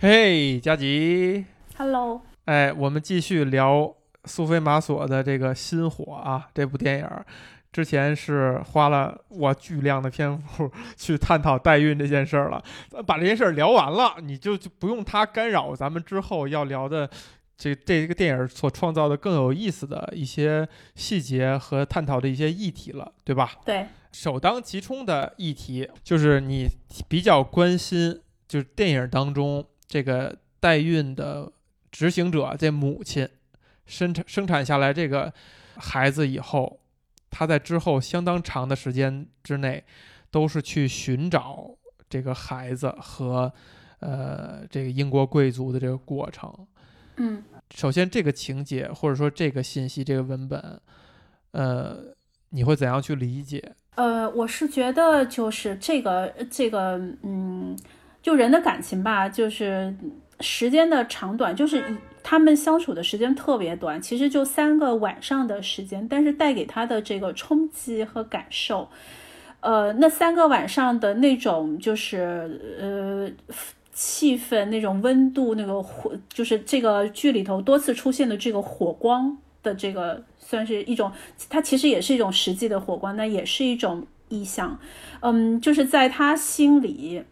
嘿，佳吉，Hello，哎，我们继续聊苏菲玛索的这个新火啊，这部电影儿。之前是花了我巨量的篇幅去探讨代孕这件事儿了，呃把这件事儿聊完了，你就就不用它干扰咱们之后要聊的这这个电影所创造的更有意思的一些细节和探讨的一些议题了，对吧？对，首当其冲的议题就是你比较关心，就是电影当中这个代孕的执行者这母亲生产生产下来这个孩子以后，她在之后相当长的时间之内都是去寻找这个孩子和呃这个英国贵族的这个过程。嗯首先，这个情节或者说这个信息、这个文本，呃，你会怎样去理解？呃，我是觉得就是这个这个，嗯，就人的感情吧，就是时间的长短，就是他们相处的时间特别短，其实就三个晚上的时间，但是带给他的这个冲击和感受，呃，那三个晚上的那种就是呃。气氛那种温度，那个火，就是这个剧里头多次出现的这个火光的这个，算是一种，它其实也是一种实际的火光，那也是一种意象。嗯，就是在他心里，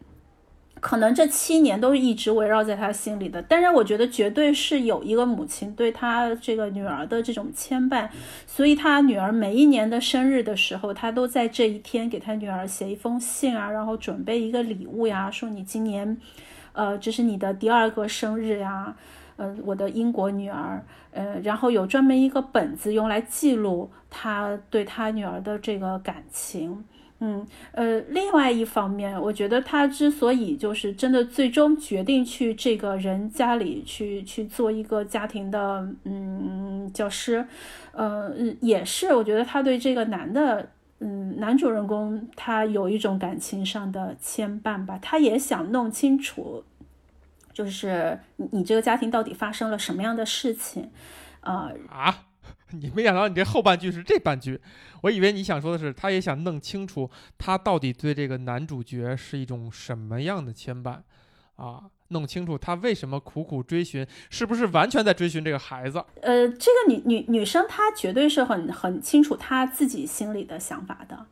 可能这七年都是一直围绕在他心里的。但是我觉得绝对是有一个母亲对他这个女儿的这种牵绊，所以他女儿每一年的生日的时候，他都在这一天给他女儿写一封信啊，然后准备一个礼物呀，说你今年，呃，这是你的第二个生日呀。呃，我的英国女儿，呃，然后有专门一个本子用来记录他对他女儿的这个感情。嗯，呃，另外一方面，我觉得他之所以就是真的最终决定去这个人家里去去做一个家庭的嗯教师，呃，也是我觉得他对这个男的。嗯，男主人公他有一种感情上的牵绊吧，他也想弄清楚，就是你这个家庭到底发生了什么样的事情，呃，啊，你没想到你这后半句是这半句，我以为你想说的是，他也想弄清楚他到底对这个男主角是一种什么样的牵绊啊，弄清楚他为什么苦苦追寻，是不是完全在追寻这个孩子？呃，这个女女女生她绝对是很很清楚她自己心里的想法的，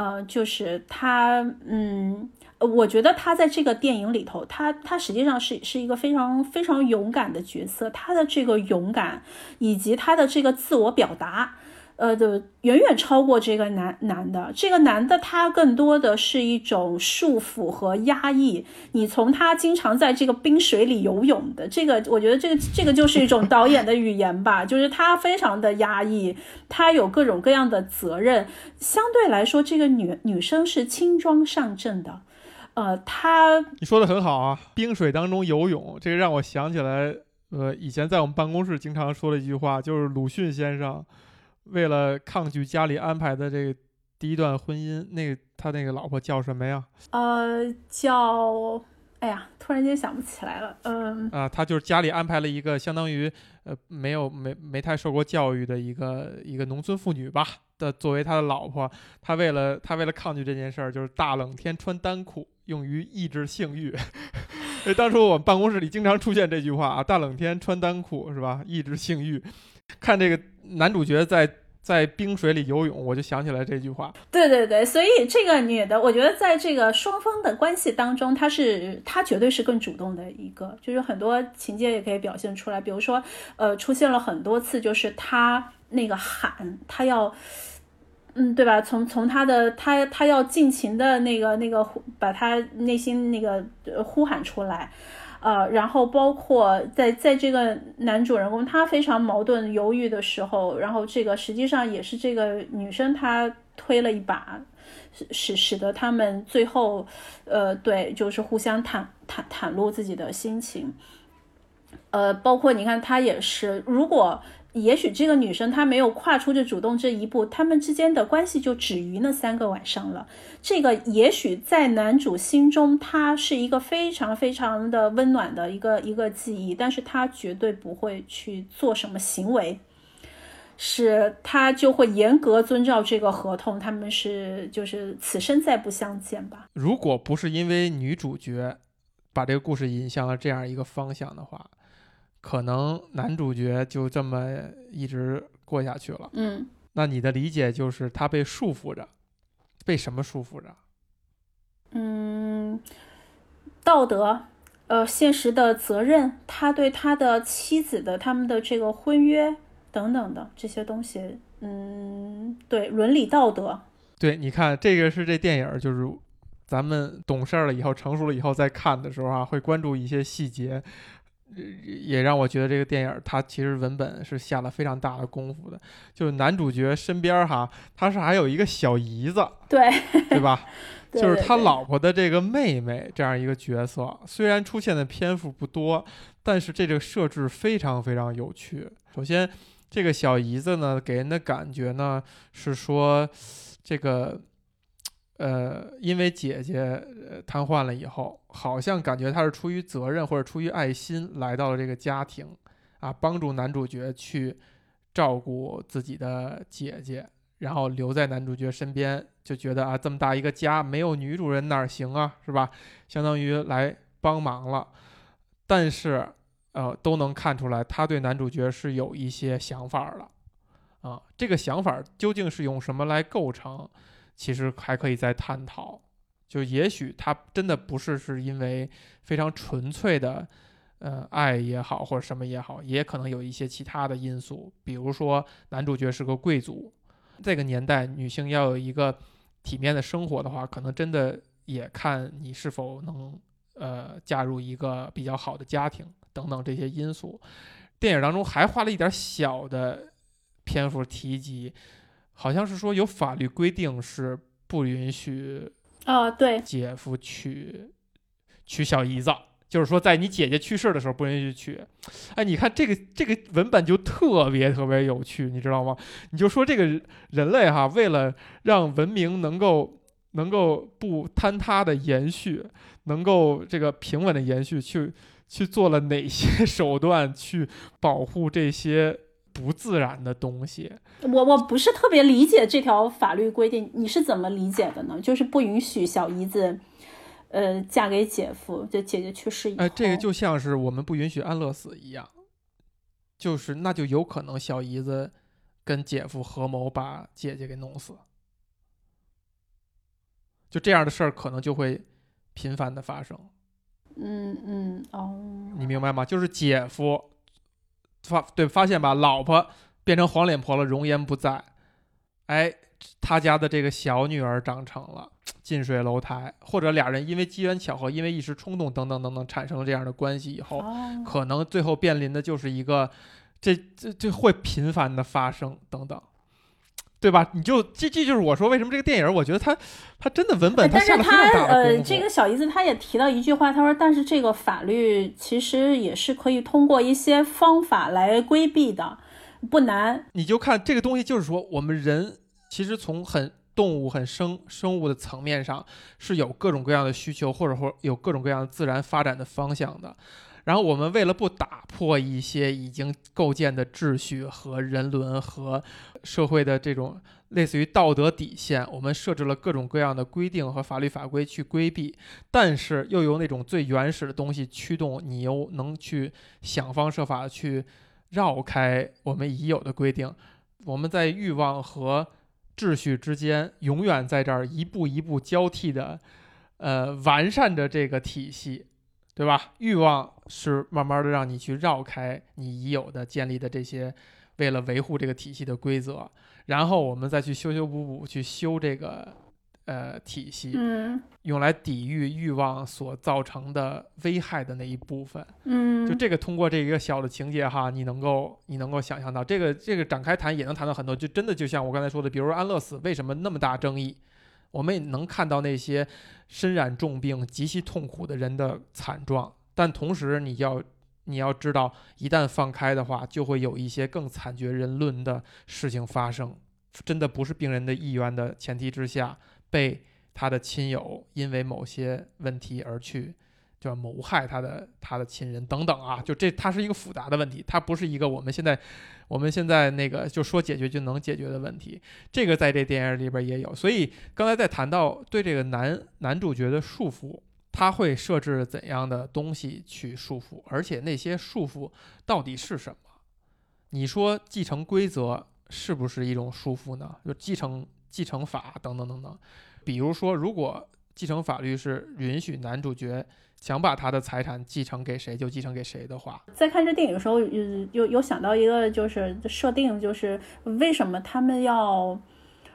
呃，就是他，嗯，我觉得他在这个电影里头，他他实际上是是一个非常非常勇敢的角色，他的这个勇敢以及他的这个自我表达。呃的远远超过这个男男的，这个男的他更多的是一种束缚和压抑。你从他经常在这个冰水里游泳的这个，我觉得这个这个就是一种导演的语言吧，就是他非常的压抑，他有各种各样的责任。相对来说，这个女女生是轻装上阵的，呃，他你说的很好啊，冰水当中游泳，这个让我想起来，呃，以前在我们办公室经常说的一句话，就是鲁迅先生为了抗拒家里安排的这个第一段婚姻，那个他那个老婆叫什么呀？呃叫，哎呀，突然间想不起来了，嗯、啊，他就是家里安排了一个相当于呃没有没没太受过教育的一个一个农村妇女吧的作为他的老婆，他为了他为了抗拒这件事儿，就是大冷天穿单裤，用于抑制性欲。所 以当初我们办公室里经常出现这句话啊，大冷天穿单裤是吧？抑制性欲。看这个男主角在在冰水里游泳，我就想起来这句话。对对对，所以这个女的，我觉得在这个双方的关系当中，她是她绝对是更主动的一个，就是很多情节也可以表现出来，比如说，呃，出现了很多次，就是她那个喊，她要。嗯，对吧？从从他的他他要尽情的那个那个呼把他内心那个呼喊出来，呃，然后包括在在这个男主人公他非常矛盾犹豫的时候，然后这个实际上也是这个女生她推了一把，使使得他们最后，呃，对，就是互相袒袒袒露自己的心情，呃，包括你看他也是，如果。也许这个女生她没有跨出这主动这一步，他们之间的关系就止于那三个晚上了。这个也许在男主心中，他是一个非常非常的温暖的一个一个记忆，但是他绝对不会去做什么行为，是他就会严格遵照这个合同，他们是就是此生再不相见吧。如果不是因为女主角把这个故事引向了这样一个方向的话，可能男主角就这么一直过下去了。嗯那你的理解就是他被束缚着，被什么束缚着？嗯，道德，呃，现实的责任，他对他的妻子的他们的这个婚约等等的这些东西，嗯，对，伦理道德，对，你看这个是这电影儿，就是咱们懂事儿了以后，成熟了以后再看的时候啊，会关注一些细节，呃也让我觉得这个电影它其实文本是下了非常大的功夫的。就是男主角身边儿哈，他是还有一个小姨子，对，对吧？就是他老婆的这个妹妹这样一个角色，虽然出现的篇幅不多，但是这个设置非常非常有趣。首先，这个小姨子呢，给人的感觉呢是说，这个呃，因为姐姐瘫痪了以后，好像感觉她是出于责任或者出于爱心来到了这个家庭啊，帮助男主角去照顾自己的姐姐。然后留在男主角身边，就觉得啊，这么大一个家没有女主人哪行啊，是吧？相当于来帮忙了，但是呃，都能看出来他对男主角是有一些想法儿的啊。这个想法究竟是用什么来构成，其实还可以再探讨。就也许他真的不是是因为非常纯粹的。呃，爱也好，或者什么也好，也可能有一些其他的因素，比如说男主角是个贵族，这个年代，女性要有一个体面的生活的话，可能真的也看你是否能呃嫁入一个比较好的家庭等等这些因素。电影当中还花了一点小的篇幅提及，好像是说有法律规定是不允许啊，对，姐夫娶娶小姨子。就是说，在你姐姐去世的时候不允许娶，哎，你看这个这个文本就特别特别有趣，你知道吗？你就说这个人类哈，为了让文明能够能够不坍塌的延续，能够这个平稳的延续，去去做了哪些 手段去保护这些不自然的东西？我我不是特别理解这条法律规定，你是怎么理解的呢？就是不允许小姨子。呃，嫁给姐夫，就姐姐去世以后，哎，这个就像是我们不允许安乐死一样，就是那就有可能小姨子跟姐夫合谋把姐姐给弄死，就这样的事儿可能就会频繁的发生。嗯嗯哦，你明白吗？就是姐夫发对发现吧，老婆变成黄脸婆了，容颜不在，哎，他家的这个小女儿长成了。近水楼台，或者俩人因为机缘巧合，因为一时冲动等等等等，产生了这样的关系以后，哦、可能最后面临的就是一个，这这这会频繁的发生等等，对吧？你就这这就是我说为什么这个电影，我觉得它它真的文本它下了非常大的功夫。呃，这个小姨子她也提到一句话，她说：“但是这个法律其实也是可以通过一些方法来规避的，不难。”你就看这个东西，就是说我们人其实从很。动物很生生物的层面上是有各种各样的需求，或者或有各种各样的自然发展的方向的。然后我们为了不打破一些已经构建的秩序和人伦和社会的这种类似于道德底线，我们设置了各种各样的规定和法律法规去规避，但是又由那种最原始的东西驱动，你又能去想方设法去绕开我们已有的规定。我们在欲望和秩序之间永远在这儿一步一步交替的，呃，完善着这个体系，对吧？欲望是慢慢的让你去绕开你已有的建立的这些，为了维护这个体系的规则，然后我们再去修修补补，去修这个呃体系，嗯，用来抵御欲望所造成的危害的那一部分。嗯，就这个通过这一个小的情节哈，你能够你能够想象到这个这个展开谈也能谈到很多，就真的就像我刚才说的，比如说安乐死为什么那么大争议，我们也能看到那些身染重病、极其痛苦的人的惨状，但同时你要你要知道，一旦放开的话，就会有一些更惨绝人伦的事情发生，真的不是病人的意愿的前提之下，被他的亲友因为某些问题而去。就要谋害他的他的亲人等等啊，就这它是一个复杂的问题，它不是一个我们现在我们现在那个就说解决就能解决的问题。这个在这电影里边也有，所以刚才在谈到对这个男男主角的束缚，他会设置怎样的东西去束缚，而且那些束缚到底是什么？你说继承规则是不是一种束缚呢？就继承继承法等等等等。比如说，如果继承法律是允许男主角想把他的财产继承给谁就继承给谁的话，在看这电影的时候，有有有想到一个就是设定，就是为什么他们要。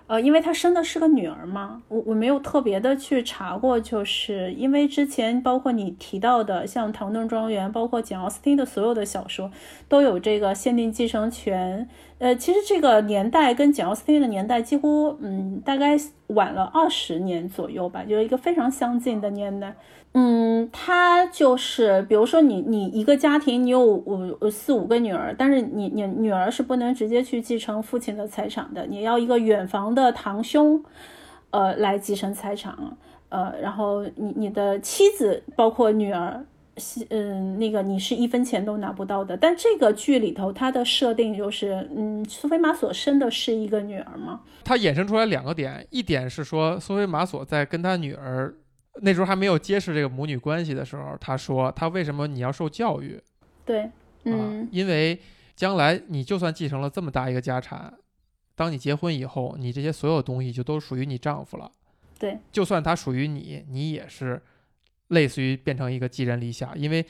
呃，因为她生的是个女儿嘛，我我没有特别的去查过，就是因为之前包括你提到的，像《唐顿庄园》，包括简奥斯汀的所有的小说，都有这个限定继承权。呃，其实这个年代跟简奥斯汀的年代几乎，嗯，大概晚了二十年左右吧，就是一个非常相近的年代。嗯，他就是，比如说你你一个家庭，你有五四五个女儿，但是你你女儿是不能直接去继承父亲的财产的，你要一个远房的堂兄，呃，来继承财产，呃，然后你你的妻子包括女儿是，嗯，那个你是一分钱都拿不到的。但这个剧里头它的设定就是，嗯，苏菲玛索生的是一个女儿吗？它衍生出来两个点，一点是说苏菲玛索在跟他女儿。那时候还没有揭示这个母女关系的时候，他说他为什么你要受教育？对，嗯，因为将来你就算继承了这么大一个家产，当你结婚以后，你这些所有东西就都属于你丈夫了。对，就算他属于你，你也是类似于变成一个寄人篱下，因为。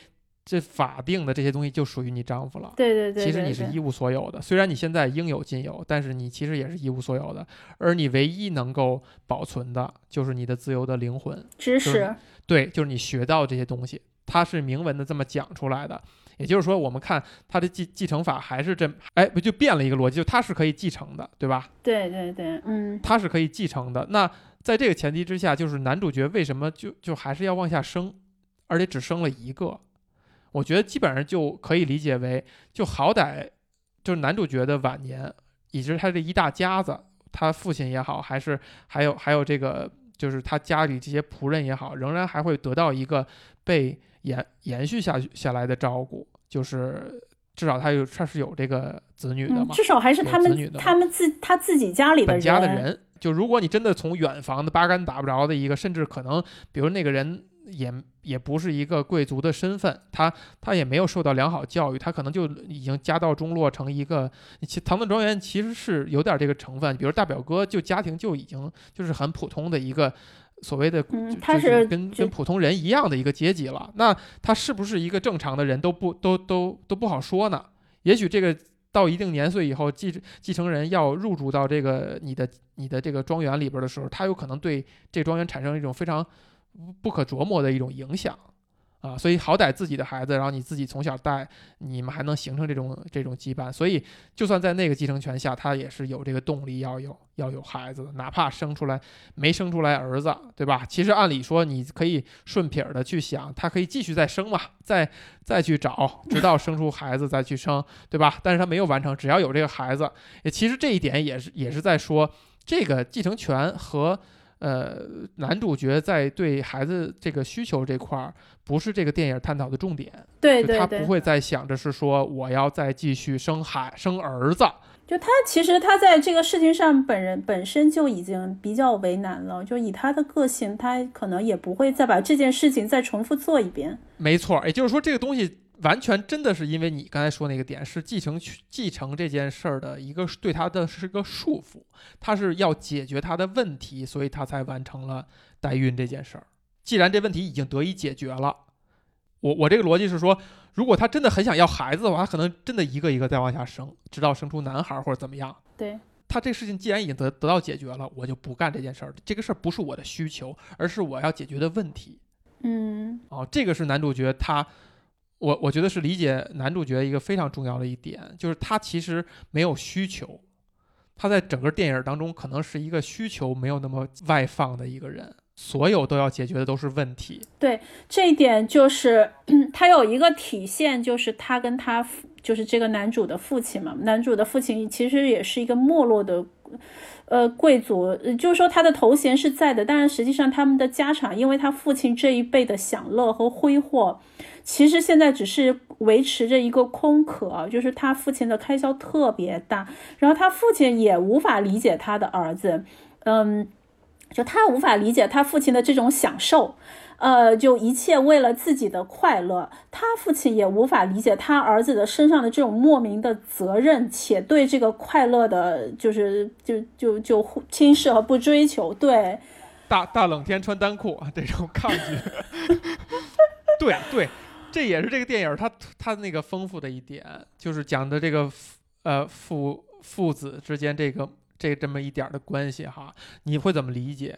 这法定的这些东西就属于你丈夫了。对对对，其实你是一无所有的。虽然你现在应有尽有，但是你其实也是一无所有的。而你唯一能够保存的，就是你的自由的灵魂、知识。对，就是你学到这些东西，它是明文的这么讲出来的。也就是说，我们看它的继继承法还是这，哎，不就变了一个逻辑，就它是可以继承的，对吧？对对对，嗯，它是可以继承的。那在这个前提之下，就是男主角为什么就就还是要往下生，而且只生了一个？我觉得基本上就可以理解为，就好歹就是男主角的晚年，以及他这一大家子，他父亲也好，还是还有还有这个，就是他家里这些仆人也好，仍然还会得到一个被延延续下去下来的照顾，就是至少他有他是有这个子女的嘛，至少还是他们他们自他自己家里本家的人。就如果你真的从远房的八竿打不着的一个，甚至可能比如那个人。也也不是一个贵族的身份，他他也没有受到良好教育，他可能就已经家道中落成一个。其唐顿庄园其实是有点这个成分，比如大表哥就家庭就已经就是很普通的一个所谓的，他是跟跟普通人一样的一个阶级了。那他是不是一个正常的人都不都都都不好说呢？也许这个到一定年岁以后，继继承人要入住到这个你的你的这个庄园里边的时候，他有可能对这庄园产生一种非常。不可琢磨的一种影响，啊，所以好歹自己的孩子，然后你自己从小带，你们还能形成这种这种羁绊。所以，就算在那个继承权下，他也是有这个动力要有要有孩子的，哪怕生出来没生出来儿子，对吧？其实按理说，你可以顺撇儿的去想，他可以继续再生嘛，再再去找，直到生出孩子再去生，对吧？但是他没有完成，只要有这个孩子，也其实这一点也是也是在说这个继承权和。呃，男主角在对孩子这个需求这块儿，不是这个电影探讨的重点。对对对，他不会再想着是说我要再继续生孩生儿子。就他其实他在这个事情上，本人本身就已经比较为难了。就以他的个性，他可能也不会再把这件事情再重复做一遍。没错，也就是说这个东西。完全真的是因为你刚才说那个点是继承继承这件事儿的一个对他的是个束缚，他是要解决他的问题，所以他才完成了代孕这件事儿。既然这问题已经得以解决了，我我这个逻辑是说，如果他真的很想要孩子的话，他可能真的一个一个再往下生，直到生出男孩或者怎么样。对他这事情既然已经得得到解决了，我就不干这件事儿。这个事儿不是我的需求，而是我要解决的问题。嗯，哦，这个是男主角他。我我觉得是理解男主角一个非常重要的一点，就是他其实没有需求，他在整个电影当中可能是一个需求没有那么外放的一个人，所有都要解决的都是问题。对这一点，就是 他有一个体现，就是他跟他就是这个男主的父亲嘛，男主的父亲其实也是一个没落的。呃，贵族，就是说他的头衔是在的，但是实际上他们的家产，因为他父亲这一辈的享乐和挥霍，其实现在只是维持着一个空壳，就是他父亲的开销特别大，然后他父亲也无法理解他的儿子，嗯。就他无法理解他父亲的这种享受。呃，就一切为了自己的快乐，他父亲也无法理解他儿子的身上的这种莫名的责任，且对这个快乐的，就是就就就轻视和不追求。对，大大冷天穿单裤这种抗拒。对对，这也是这个电影它它那个丰富的一点，就是讲的这个呃父父子之间这个这这么一点的关系哈，你会怎么理解？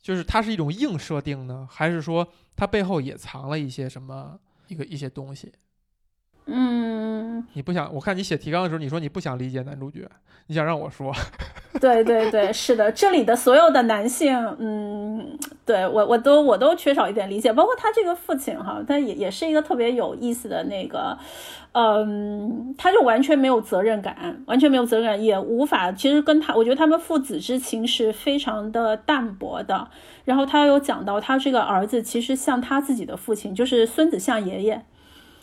就是它是一种硬设定呢，还是说它背后也藏了一些什么一个一些东西？嗯，你不想我看你写提纲的时候，你说你不想理解男主角，你想让我说？对对对，是的，这里的所有的男性，嗯，对我我都我都缺少一点理解，包括他这个父亲哈，他也也是一个特别有意思的那个。嗯，他就完全没有责任感，完全没有责任感，也无法。其实跟他，我觉得他们父子之情是非常的淡薄的。然后他有讲到，他这个儿子其实像他自己的父亲，就是孙子像爷爷，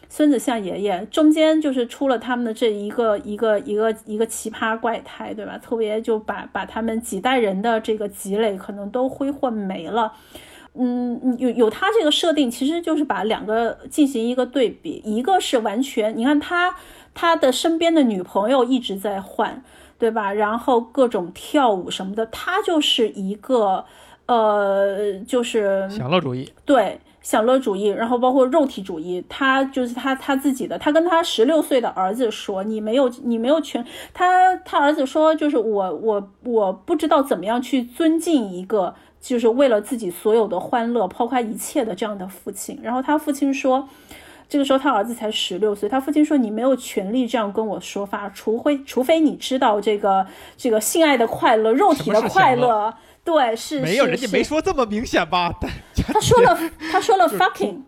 孙子像爷爷，中间就是出了他们的这一个一个一个一个奇葩怪胎，对吧？特别就把把他们几代人的这个积累可能都挥霍没了。嗯，有有他这个设定，其实就是把两个进行一个对比，一个是完全，你看他他的身边的女朋友一直在换，对吧？然后各种跳舞什么的，他就是一个呃，就是享乐主义，对享乐主义，然后包括肉体主义，他就是他他自己的，他跟他十六岁的儿子说，你没有你没有权，他他儿子说，就是我我我不知道怎么样去尊敬一个。就是为了自己所有的欢乐抛开一切的这样的父亲，然后他父亲说，这个时候他儿子才十六岁，他父亲说你没有权利这样跟我说话，除非除非你知道这个这个性爱的快乐，肉体的快乐，对，是没有人家没说这么明显吧？他说了，他说了 fucking。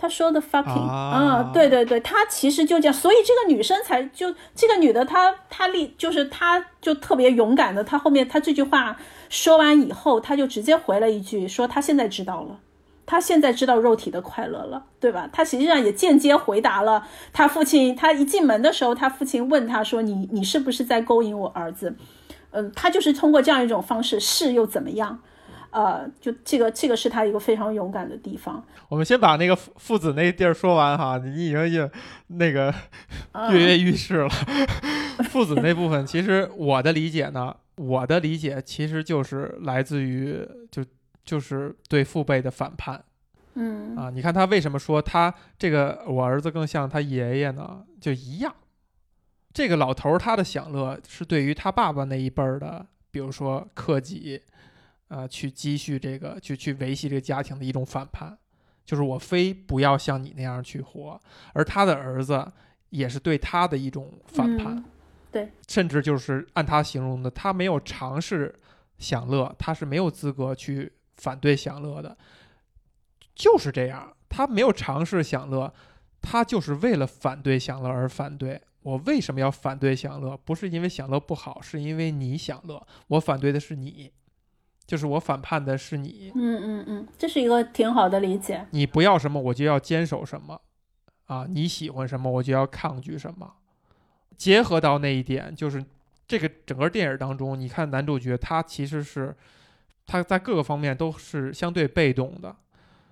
他说的 fucking 啊，对对对，他其实就这样，所以这个女生才就这个女的，她她立就是她就特别勇敢的，她后面她这句话说完以后，她就直接回了一句说她现在知道了，她现在知道肉体的快乐了，对吧？她实际上也间接回答了他父亲，他一进门的时候，他父亲问他说你你是不是在勾引我儿子？嗯，他就是通过这样一种方式，是又怎么样？呃，就这个，这个是他一个非常勇敢的地方。我们先把那个父父子那地儿说完哈，你已经也那个跃跃欲试了。父子那部分，其实我的理解呢，我的理解其实就是来自于就就是对父辈的反叛。嗯啊，你看他为什么说他这个我儿子更像他爷爷呢？就一样，这个老头儿他的享乐是对于他爸爸那一辈儿的，比如说克己。呃，去积蓄这个，去去维系这个家庭的一种反叛，就是我非不要像你那样去活，而他的儿子也是对他的一种反叛，对，甚至就是按他形容的，他没有尝试享乐，他是没有资格去反对享乐的，就是这样，他没有尝试享乐，他就是为了反对享乐而反对。我为什么要反对享乐？不是因为享乐不好，是因为你享乐，我反对的是你。就是我反叛的是你，嗯嗯嗯，这是一个挺好的理解。你不要什么，我就要坚守什么，啊，你喜欢什么，我就要抗拒什么。结合到那一点，就是这个整个电影当中，你看男主角他其实是他在各个方面都是相对被动的。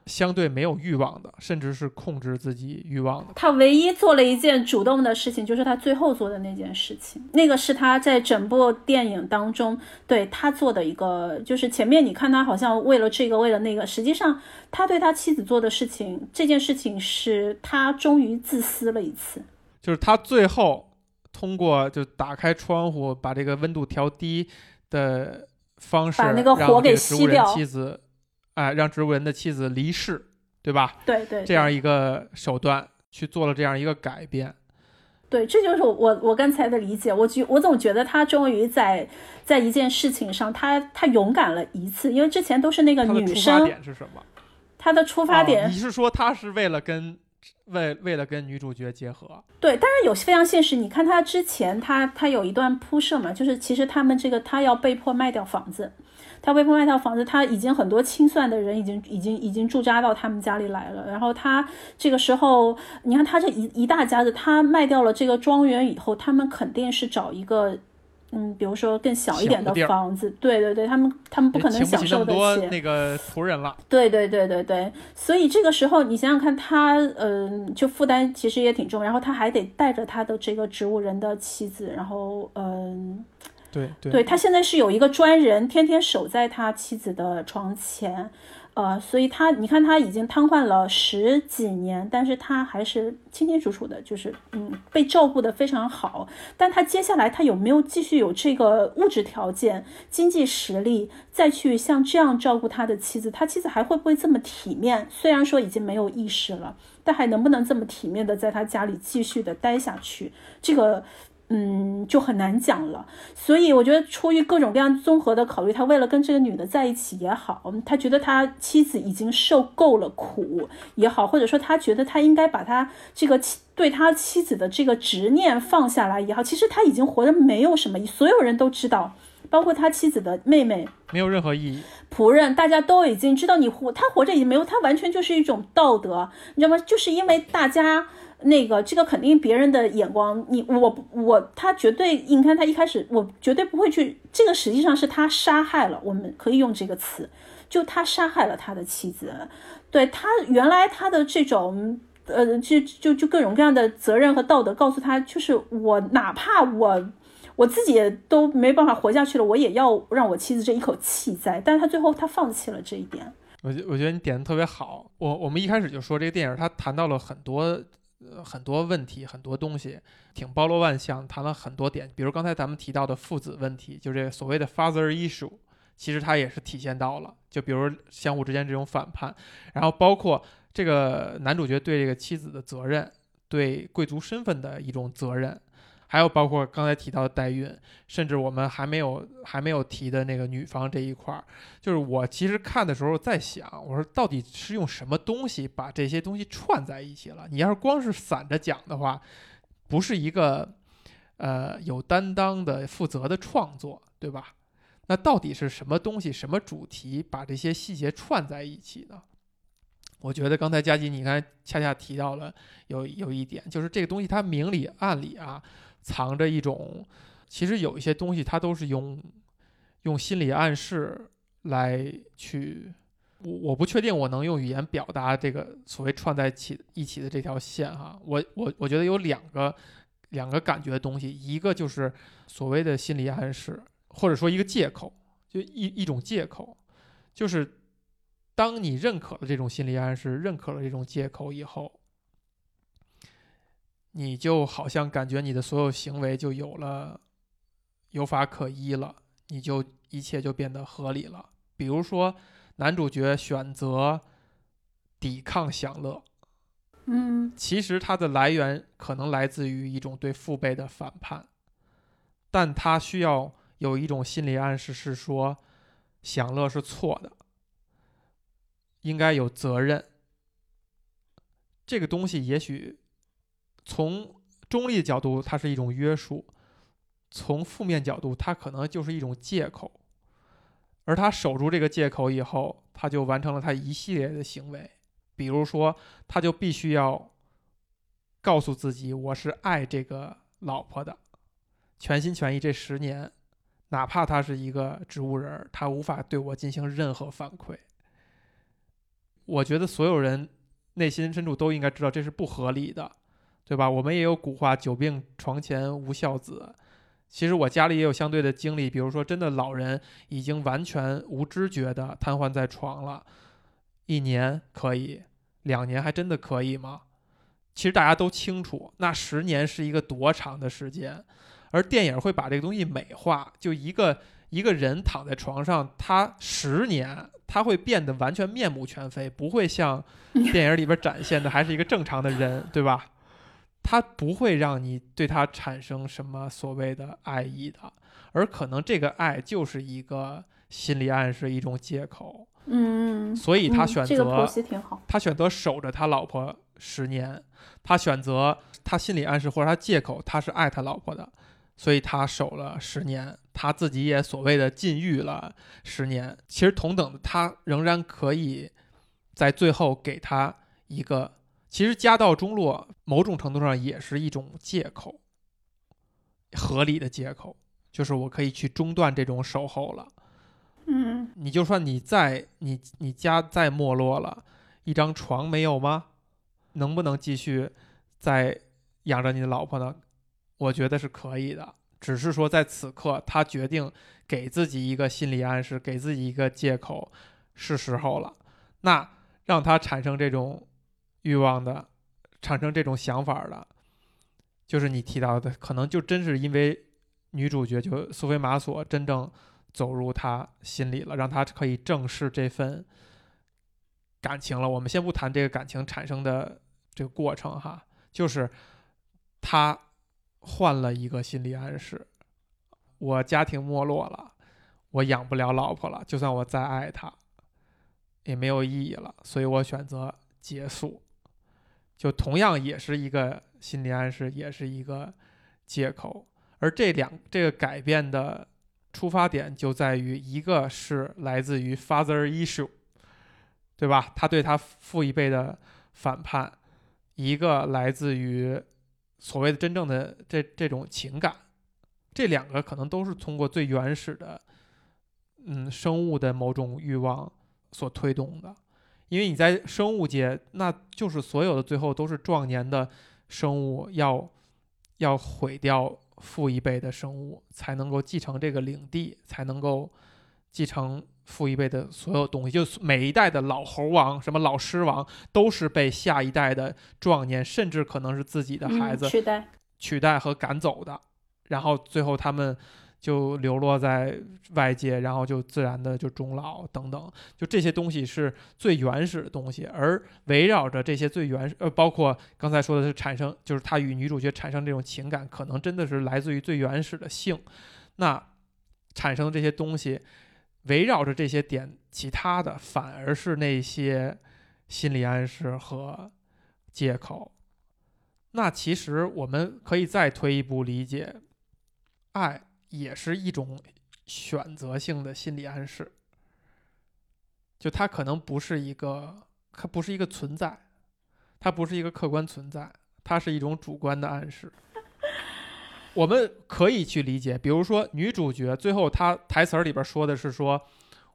相对没有欲望的，甚至是控制自己欲望的。他唯一做了一件主动的事情，就是他最后做的那件事情。那个是他在整部电影当中对他做的一个，就是前面你看他好像为了这个为了那个，实际上他对他妻子做的事情，这件事情是他终于自私了一次。就是他最后通过就打开窗户，把这个温度调低的方式，把那个火给熄掉。妻子。哎，让植物人的妻子离世，对吧？对对，这样一个手段去做了这样一个改变。对，这就是我我刚才的理解。我觉我总觉得他终于在在一件事情上，他他勇敢了一次，因为之前都是那个女生。出发点是什么？他的出发点，你是说他是为了跟为为了跟女主角结合？对，当然有非常现实。你看他之前，他他有一段铺设嘛，就是其实他们这个他要被迫卖掉房子。他被迫卖套房子，他已经很多清算的人已经已经已经驻扎到他们家里来了。然后他这个时候，你看他这一一大家子，他卖掉了这个庄园以后，他们肯定是找一个嗯，比如说更小一点的房子，对对对，他们他们不可能享受得起。那个仆人了。对对对对对，所以这个时候你想想看他，嗯、就负担其实也挺重，然后他还得带着他的这个植物人的妻子，然后嗯、对对对他现在是有一个专人天天守在他妻子的床前，呃，所以他你看他已经瘫痪了十几年，但是他还是清清楚楚的，就是嗯被照顾的非常好。但他接下来他有没有继续有这个物质条件、经济实力再去像这样照顾他的妻子？他妻子还会不会这么体面？虽然说已经没有意识了，但还能不能这么体面的在他家里继续的待下去？这个。嗯，就很难讲了。所以我觉得，出于各种各样综合的考虑，他为了跟这个女的在一起也好，他觉得他妻子已经受够了苦也好，或者说他觉得他应该把他这个妻对他妻子的这个执念放下来也好，其实他已经活得没有什么意义，所有人都知道，包括他妻子的妹妹。没有任何意义。仆人，大家都已经知道你活，他活着已经没有，他完全就是一种道德，你知道吗？就是因为大家那个这个肯定别人的眼光，你我我他绝对，你看他一开始我绝对不会去，这个实际上是他杀害了，我们可以用这个词，就他杀害了他的妻子，对他原来他的这种。呃，就就就各种各样的责任和道德告诉他，就是我哪怕我我自己都没办法活下去了，我也要让我妻子这一口气在。但是他最后他放弃了这一点。我觉我觉得你点的特别好。我我们一开始就说这个电影，它谈到了很多呃很多问题，很多东西，挺包罗万象，谈了很多点。比如刚才咱们提到的父子问题，就这个所谓的 father issue，其实它也是体现到了。就比如相互之间这种反叛，然后包括这个男主角对这个妻子的责任，对贵族身份的一种责任。还有包括刚才提到的代孕，甚至我们还没有还没有提的那个女方这一块儿，就是我其实看的时候在想，我说到底是用什么东西把这些东西串在一起了？你要是光是散着讲的话，不是一个呃有担当的、负责的创作，对吧？那到底是什么东西、什么主题把这些细节串在一起呢？我觉得刚才佳琪你刚才恰恰提到了有有一点，就是这个东西它明里暗里啊藏着一种，其实有一些东西它都是用用心理暗示来去，我我不确定我能用语言表达这个所谓串在起一起的这条线哈，我我我觉得有两个两个感觉的东西，一个就是所谓的心理暗示，或者说一个借口，就一一种借口，就是当你认可了这种心理暗示，认可了这种借口以后，你就好像感觉你的所有行为就有了有法可依了，你就一切就变得合理了。比如说，男主角选择抵抗享乐，嗯其实它的来源可能来自于一种对父辈的反叛，但他需要有一种心理暗示，是说享乐是错的，应该有责任。这个东西也许从中立的角度，它是一种约束；从负面角度，它可能就是一种借口。而他守住这个借口以后，他就完成了他一系列的行为，比如说，他就必须要告诉自己，我是爱这个老婆的，全心全意这十年，哪怕他是一个植物人，他无法对我进行任何反馈。我觉得所有人内心深处都应该知道这是不合理的，对吧？我们也有古话“久病床前无孝子”。其实我家里也有相对的经历，比如说真的老人已经完全无知觉的瘫痪在床了，一年可以，两年还真的可以吗？其实大家都清楚，那十年是一个多长的时间，而电影会把这个东西美化，就一个一个人躺在床上，他十年他会变得完全面目全非，不会像 电影里边展现的还是一个正常的人，对吧？他不会让你对他产生什么所谓的爱意的，而可能这个爱就是一个心理暗示，一种借口，嗯，所以他嗯选择。他选择守着他老婆十年，他选择他心理暗示或者他借口他是爱他老婆的，所以他守了十年，他自己也所谓的禁欲了十年。其实同等的，他仍然可以在最后给他一个，其实家道中落，某种程度上也是一种借口，合理的借口。就是我可以去中断这种守候了。嗯你就算你再你你家再没落了，一张床没有吗？能不能继续再养着你的老婆呢？我觉得是可以的，只是说在此刻他决定给自己一个心理暗示，给自己一个借口，是时候了。那让他产生这种欲望的，产生这种想法的，就是你提到的，可能就真是因为女主角就苏菲玛索真正走入他心里了，让他可以正视这份感情了。我们先不谈这个感情产生的这个过程哈，就是他换了一个心理暗示：我家庭没落了，我养不了老婆了，就算我再爱她，也没有意义了，所以我选择结束。就同样也是一个心理暗示，也是一个借口。而这两这个改变的出发点就在于，一个是来自于 father issue，对吧？他对他父一辈的反叛，一个来自于所谓的真正的这这种情感，这两个可能都是通过最原始的，嗯，生物的某种欲望所推动的。因为你在生物界，那就是所有的最后都是壮年的生物要要毁掉父一辈的生物，才能够继承这个领地，才能够继承父一辈的所有东西。就是每一代的老猴王、什么老狮王，都是被下一代的壮年，甚至可能是自己的孩子嗯取代，取代和赶走的，然后最后他们就流落在外界，然后就自然的就终老等等，就这些东西是最原始的东西，而围绕着这些最原始，呃，包括刚才说的是产生，就是他与女主角产生这种情感，可能真的是来自于最原始的性，那产生的这些东西，围绕着这些点，其他的反而是那些心理暗示和借口。那其实我们可以再推一步理解，爱也是一种选择性的心理暗示，就它可能不是一个，它不是一个存在，它不是一个客观存在，它是一种主观的暗示。我们可以去理解，比如说女主角最后她台词儿里边说的是说，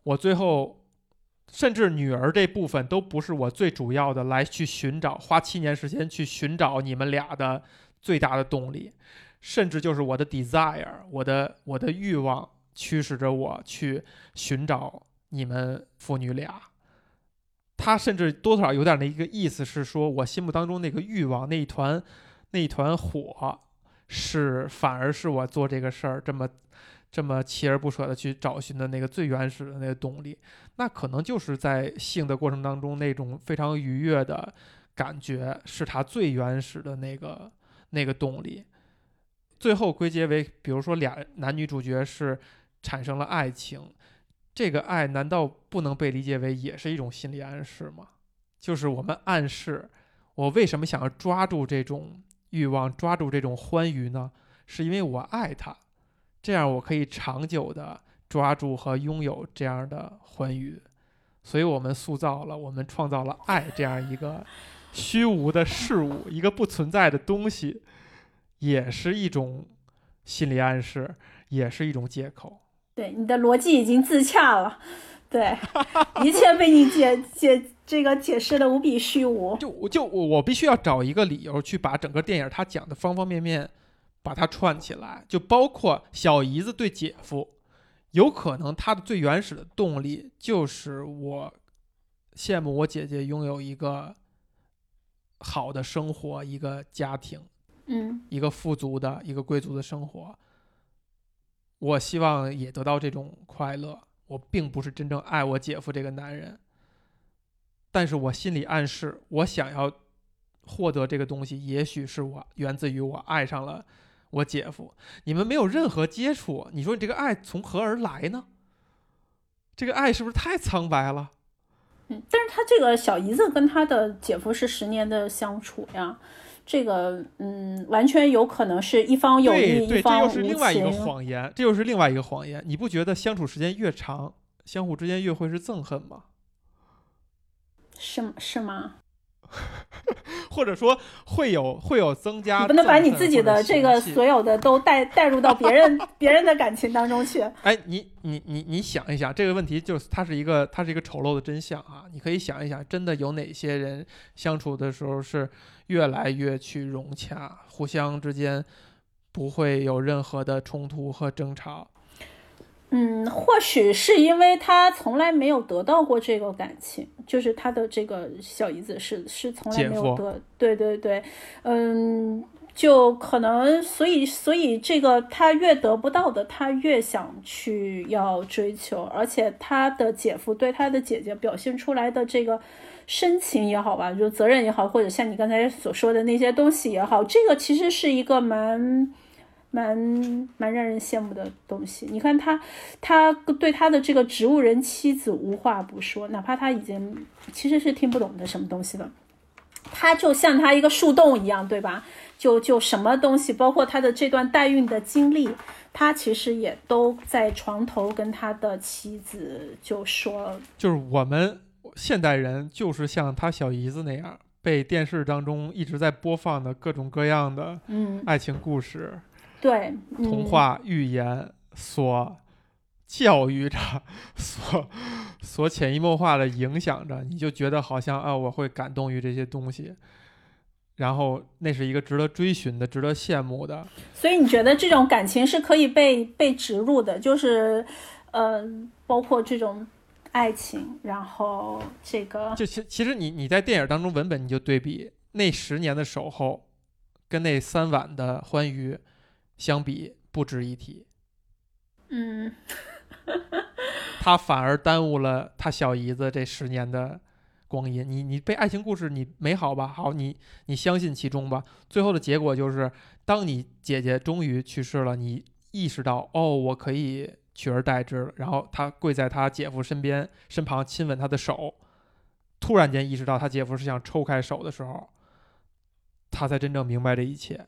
我最后甚至女儿这部分都不是我最主要的来去寻找，花七年时间去寻找你们俩的最大的动力，甚至就是我的 desire，我的我的欲望驱使着我去寻找你们父女俩。他甚至多少有点那个意思是说，我心目当中那个欲望那一团那一团火，是反而是我做这个事儿这么这么锲而不舍的去找寻的那个最原始的那个动力。那可能就是在性的过程当中那种非常愉悦的感觉，是他最原始的那个那个动力。最后归结为，比如说俩男女主角是产生了爱情，这个爱难道不能被理解为也是一种心理暗示吗？就是我们暗示我为什么想要抓住这种欲望，抓住这种欢愉呢？是因为我爱他，这样我可以长久的抓住和拥有这样的欢愉，所以我们塑造了，我们创造了爱这样一个虚无的事物，一个不存在的东西，也是一种心理暗示，也是一种借口。对，你的逻辑已经自洽了，对，一切被你解解这个解释的无比虚无。就我就我我必须要找一个理由去把整个电影他讲的方方面面把它串起来，就包括小姨子对姐夫，有可能他的最原始的动力就是我羡慕我姐姐拥有一个好的生活，一个家庭，嗯一个富足的一个贵族的生活。我希望也得到这种快乐。我并不是真正爱我姐夫这个男人，但是我心里暗示，我想要获得这个东西，也许是我源自于我爱上了我姐夫。你们没有任何接触，你说你这个爱从何而来呢？这个爱是不是太苍白了？嗯，但是他这个小姨子跟他的姐夫是十年的相处呀，这个嗯，完全有可能是一方有意，一方无又是另外一个。谎言，这又是另外一个谎言。你不觉得相处时间越长，相互之间越会是憎恨吗？是是吗？或者说会有会有增加。你不能把你自己的这个所有的都带带入到别人 别人的感情当中去。哎，你你你你想一想，这个问题就是它是一个它是一个丑陋的真相啊！你可以想一想，真的有哪些人相处的时候是越来越去融洽，互相之间不会有任何的冲突和争吵。嗯，或许是因为他从来没有得到过这个感情，就是他的这个小姨子是是从来没有得，对对对，嗯，就可能所以所以这个他越得不到的，他越想去要追求，而且他的姐夫对他的姐姐表现出来的这个深情也好吧，就责任也好，或者像你刚才所说的那些东西也好，这个其实是一个蛮。蛮蛮让人羡慕的东西。你看他，他对他的这个植物人妻子无话不说，哪怕他已经其实是听不懂的什么东西了，他就像他一个树洞一样，对吧？就就什么东西，包括他的这段代孕的经历，他其实也都在床头跟他的妻子就说，就是我们现代人就是像他小姨子那样，被电视当中一直在播放的各种各样的爱情故事。对，童话寓言所教育着，所所潜移默化的影响着，你就觉得好像啊，我会感动于这些东西，然后那是一个值得追寻的、值得羡慕的。所以你觉得这种感情是可以被被植入的，就是呃，包括这种爱情，然后这个就其其实你你在电影当中文本你就对比那十年的守候，跟那三晚的欢愉。相比不值一提，嗯，他反而耽误了他小姨子这十年的光阴。你你被爱情故事你美好吧？好，你你相信其中吧。最后的结果就是，当你姐姐终于去世了，你意识到哦，我可以取而代之了。然后他跪在他姐夫身边身旁亲吻他的手，突然间意识到他姐夫是想抽开手的时候，他才真正明白这一切。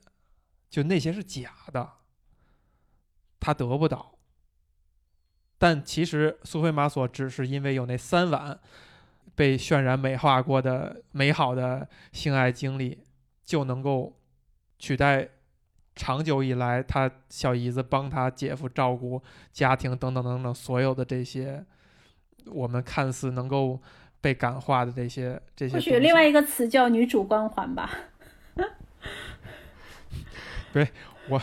就那些是假的，他得不到。但其实苏菲玛索只是因为有那三晚被渲染美化过的美好的性爱经历，就能够取代长久以来他小姨子帮他姐夫照顾家庭等等等等所有的这些我们看似能够被感化的这些这些。或许另外一个词叫女主光环吧。对，我，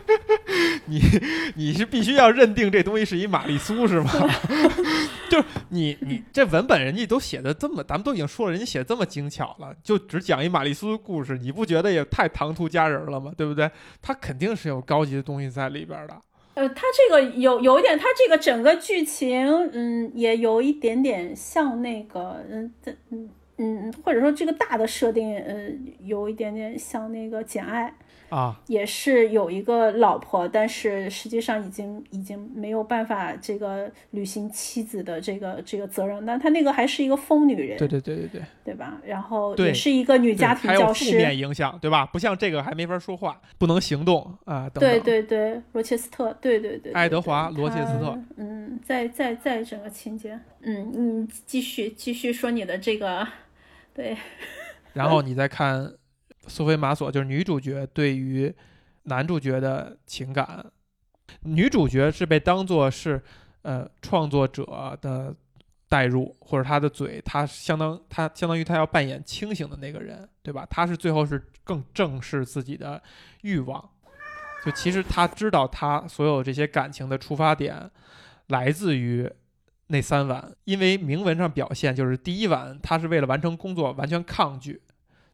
你你是必须要认定这东西是一玛丽苏是吗？就是你你这文本人家都写的这么，咱们都已经说了，人家写的这么精巧了，就只讲一玛丽苏的故事，你不觉得也太唐突佳人了吗？对不对？他肯定是有高级的东西在里边的。呃，他这个有有一点，他这个整个剧情，嗯，也有一点点像那个，嗯，嗯嗯，或者说这个大的设定，呃，有一点点像那个《简爱》。啊，也是有一个老婆，但是实际上已经已经没有办法这个履行妻子的这个这个责任。但她那个还是一个疯女人，对对对对对，对吧？然后也是一个女家庭教师，负面影响，对吧？不像这个还没法说话，不能行动啊。等等对对对，罗切斯特，对对对，爱德华罗切斯特，嗯，在在在整个情节，嗯嗯，继续继续说你的这个，对，然后你再看。苏菲玛索就是女主角对于男主角的情感，女主角是被当做是呃创作者的代入，或者她的嘴，她相当她相当于她要扮演清醒的那个人，对吧？她是最后是更正视自己的欲望，就其实她知道她所有这些感情的出发点来自于那三晚，因为铭文上表现就是第一晚她是为了完成工作完全抗拒。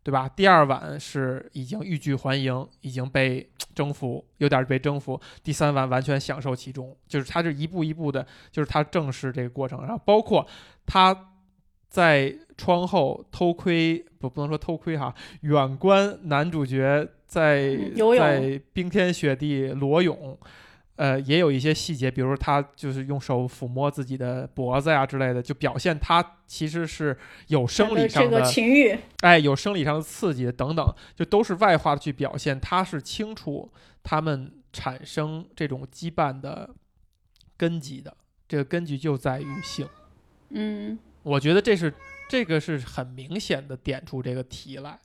对吧？第二晚是已经欲拒还迎，已经被征服，有点被征服。第三晚完全享受其中，就是他这一步一步的，就是他正视这个过程。然后包括他在窗后偷窥，不不能说偷窥哈，远观男主角在在冰天雪地裸泳。呃，也有一些细节，比如说他就是用手抚摸自己的脖子呀之类的，就表现他其实是有生理上的情欲，哎，有生理上的刺激等等，就都是外化的去表现。他是清楚他们产生这种羁绊的根基的，这个根基就在于性。嗯，我觉得这是这个是很明显的点出这个题来，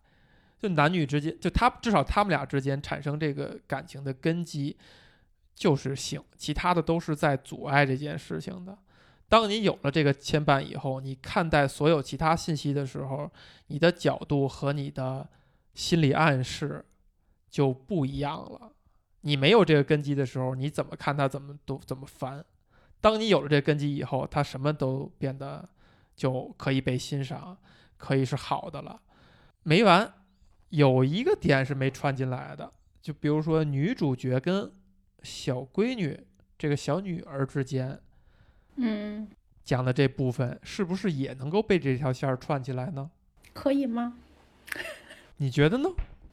就男女之间，就他至少他们俩之间产生这个感情的根基就是性，其他的都是在阻碍这件事情的。当你有了这个牵绊以后，你看待所有其他信息的时候，你的角度和你的心理暗示就不一样了。你没有这个根基的时候，你怎么看它怎么都怎么烦。当你有了这根基以后，它什么都变得。就可以被欣赏，可以是好的了。没完，有一个点是没串进来的，就比如说女主角跟小闺女这个小女儿之间，嗯，讲的这部分是不是也能够被这条线串起来呢？可以吗？你觉得呢？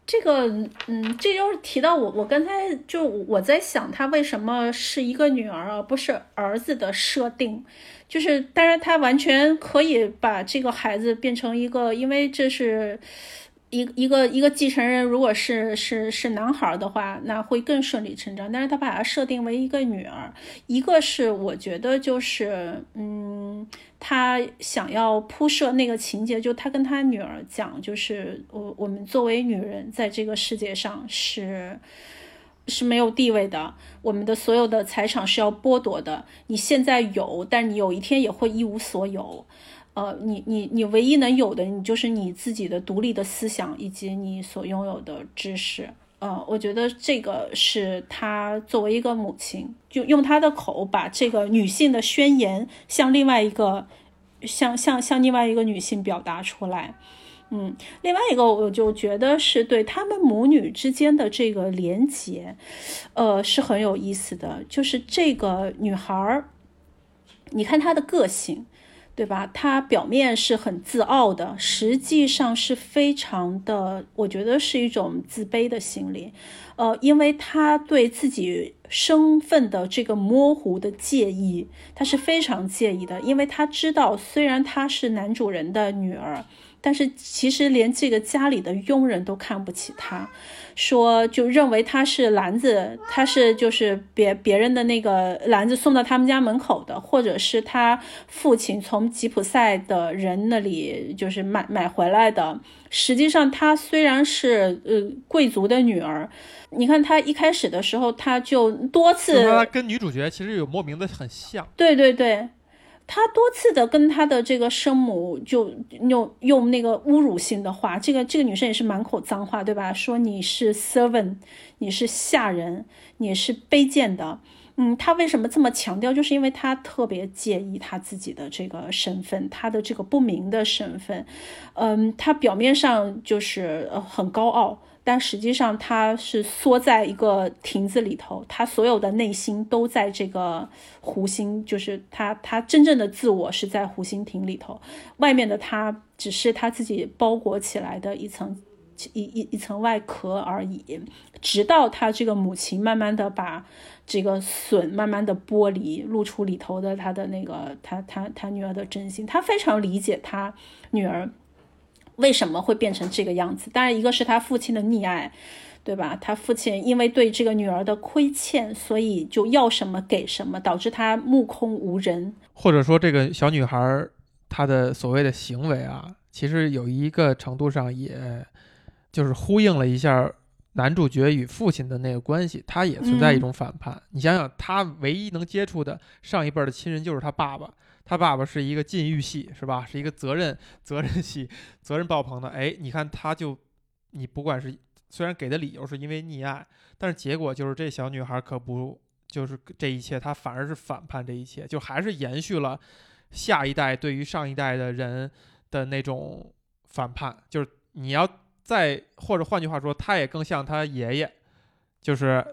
这个，嗯，这就是提到我，我刚才就我在想，他为什么是一个女儿而不是儿子的设定。就是，当然，他完全可以把这个孩子变成一个，因为这是一一个一个继承人，如果是是是男孩的话，那会更顺理成章。但是他把它设定为一个女儿，一个是我觉得就是，嗯，他想要铺设那个情节，就他跟他女儿讲，就是我我们作为女人在这个世界上是。是没有地位的，我们的所有的财产是要剥夺的。你现在有，但你有一天也会一无所有。呃，你你你唯一能有的，你就是你自己的独立的思想以及你所拥有的知识。呃，我觉得这个是他作为一个母亲，就用他的口把这个女性的宣言向另外一个，向向向另外一个女性表达出来。嗯，另外一个我就觉得是对他们母女之间的这个连结，呃，是很有意思的。就是这个女孩儿，你看她的个性，对吧？他表面是很自傲的，实际上是非常的，我觉得是一种自卑的心理。呃，因为他对自己身份的这个模糊的介意，他是非常介意的，因为他知道，虽然他是男主人的女儿。但是其实连这个家里的佣人都看不起他，说就认为他是篮子，他是就是别别人的那个篮子送到他们家门口的，或者是他父亲从吉普赛的人那里就是买买回来的。实际上，他虽然是呃贵族的女儿，你看他一开始的时候，他就多次跟女主角其实有莫名的很像。对对对。他多次的跟他的这个生母就用用那个侮辱性的话，这个这个女生也是满口脏话，对吧？说你是 servant，你是下人，你是卑贱的。嗯，他为什么这么强调？就是因为他特别介意他自己的这个身份，他的这个不明的身份。嗯，他表面上就是很高傲。但实际上，他是缩在一个亭子里头，他所有的内心都在这个湖心，就是他他真正的自我是在湖心亭里头，外面的他只是他自己包裹起来的一层一一一层外壳而已。直到他这个母亲慢慢的把这个笋慢慢的剥离，露出里头的他的那个他他他女儿的真心，他非常理解他女儿。为什么会变成这个样子？当然，一个是他父亲的溺爱，对吧？他父亲因为对这个女儿的亏欠，所以就要什么给什么，导致他目空无人。或者说，这个小女孩她的所谓的行为啊，其实有一个程度上，也就是呼应了一下男主角与父亲的那个关系，他也存在一种反叛。你想想，他唯一能接触的上一辈的亲人就是他爸爸。他爸爸是一个禁欲系，是吧？是一个责任责任系、责任爆棚的。哎，你看他就，你不管是虽然给的理由是因为溺爱，但是结果就是这小女孩可不就是这一切，她反而是反叛这一切，就还是延续了下一代对于上一代的人的那种反叛。就是你要再或者换句话说，他也更像他爷爷，就是。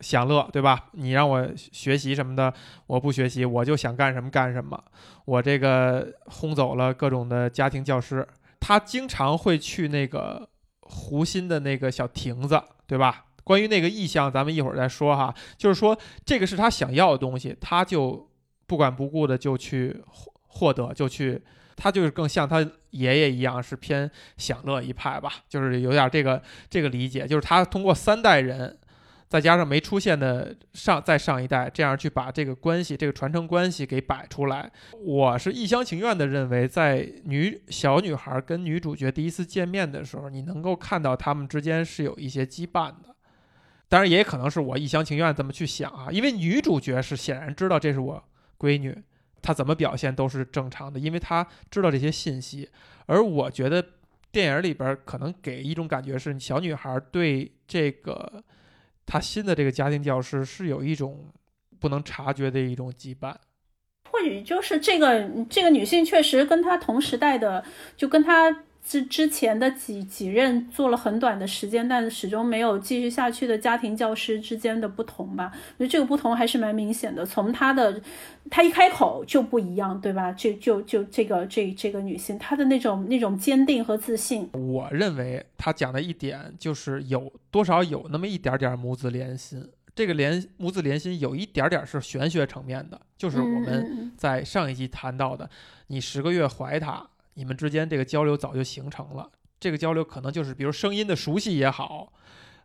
享乐，对吧？你让我学习什么的，我不学习，我就想干什么干什么。我这个轰走了各种的家庭教师，他经常会去那个湖心的那个小亭子，对吧？关于那个意象，咱们一会儿再说哈。就是说，这个是他想要的东西，他就不管不顾的就去获得，就去。他就是更像他爷爷一样，是偏享乐一派吧，就是有点这个这个理解，就是他通过三代人。再加上没出现的上再上一代，这样去把这个关系、这个传承关系给摆出来，我是一厢情愿的认为，在女小女孩跟女主角第一次见面的时候，你能够看到他们之间是有一些羁绊的。当然，也可能是我一厢情愿这么去想啊，因为女主角是显然知道这是我闺女，她怎么表现都是正常的，因为她知道这些信息。而我觉得电影里边可能给一种感觉是，小女孩对这个。他新的这个家庭教师是有一种不能察觉的一种羁绊，或许就是这个这个女性确实跟她同时代的，就跟他。之之前的几几任做了很短的时间，但始终没有继续下去的家庭教师之间的不同吧？我觉得这个不同还是蛮明显的。从她的，她一开口就不一样，对吧？就就就这个这这个女性，她的那种那种坚定和自信。我认为她讲的一点就是有多少有那么一点点母子连心。这个连母子连心有一点点是玄学层面的，就是我们在上一集谈到的，你十个月怀他。你们之间这个交流早就形成了，这个交流可能就是比如声音的熟悉也好，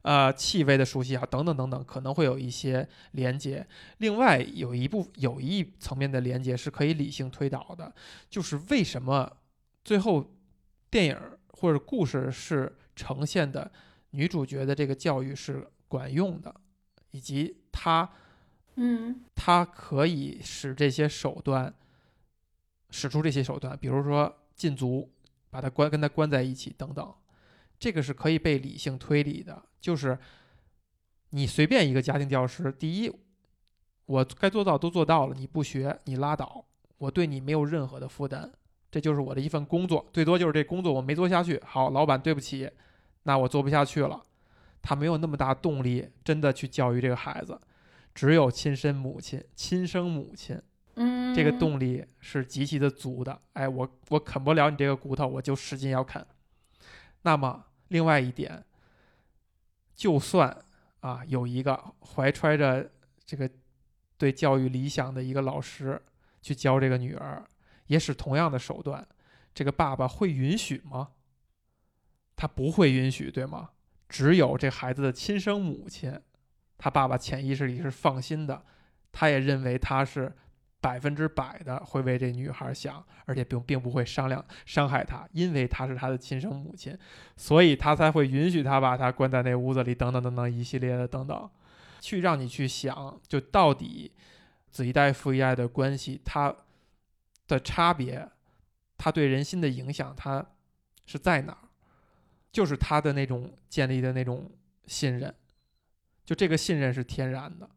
呃，气味的熟悉啊，等等等等，可能会有一些连接。另外有一部有一层面的连接是可以理性推导的，就是为什么最后电影或者故事是呈现的女主角的这个教育是管用的，以及她，嗯，她可以使这些手段，使出这些手段，比如说。禁足，把他关跟他关在一起等等，这个是可以被理性推理的。就是你随便一个家庭教师，第一，我该做到都做到了，你不学你拉倒，我对你没有任何的负担，这就是我的一份工作，最多就是这工作我没做下去，好，老板对不起，那我做不下去了。他没有那么大动力，真的去教育这个孩子，只有亲生母亲，亲生母亲。这个动力是极其的足的。哎，我我啃不了你这个骨头，我就使劲要啃。那么，另外一点，就算啊有一个怀揣着这个对教育理想的一个老师去教这个女儿，也使同样的手段，这个爸爸会允许吗？他不会允许，对吗？只有这孩子的亲生母亲，他爸爸潜意识里是放心的，他也认为他是。百分之百的会为这女孩想，而且并并不会商量伤害她，因为她是她的亲生母亲，所以她才会允许她把她关在那屋子里，等等等等一系列的等等，去让你去想，就到底子一代父一代的关系，它的差别，它对人心的影响，它是在哪儿？就是他的那种建立的那种信任，就这个信任是天然的，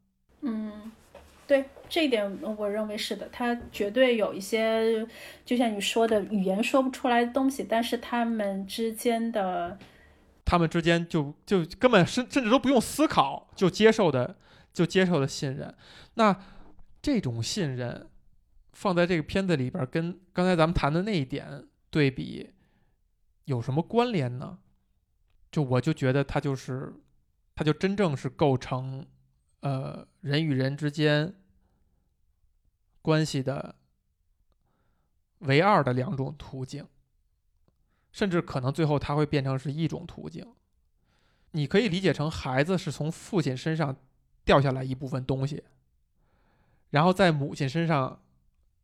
对这一点，我认为是的，他绝对有一些，就像你说的，语言说不出来的东西，但是他们之间的，他们之间就就根本甚甚至都不用思考就接受的就接受的信任，那这种信任放在这个片子里边，跟刚才咱们谈的那一点对比，有什么关联呢？就我就觉得它就是，它就真正是构成。呃，人与人之间关系的唯二的两种途径，甚至可能最后它会变成是一种途径。你可以理解成孩子是从父亲身上掉下来一部分东西，然后在母亲身上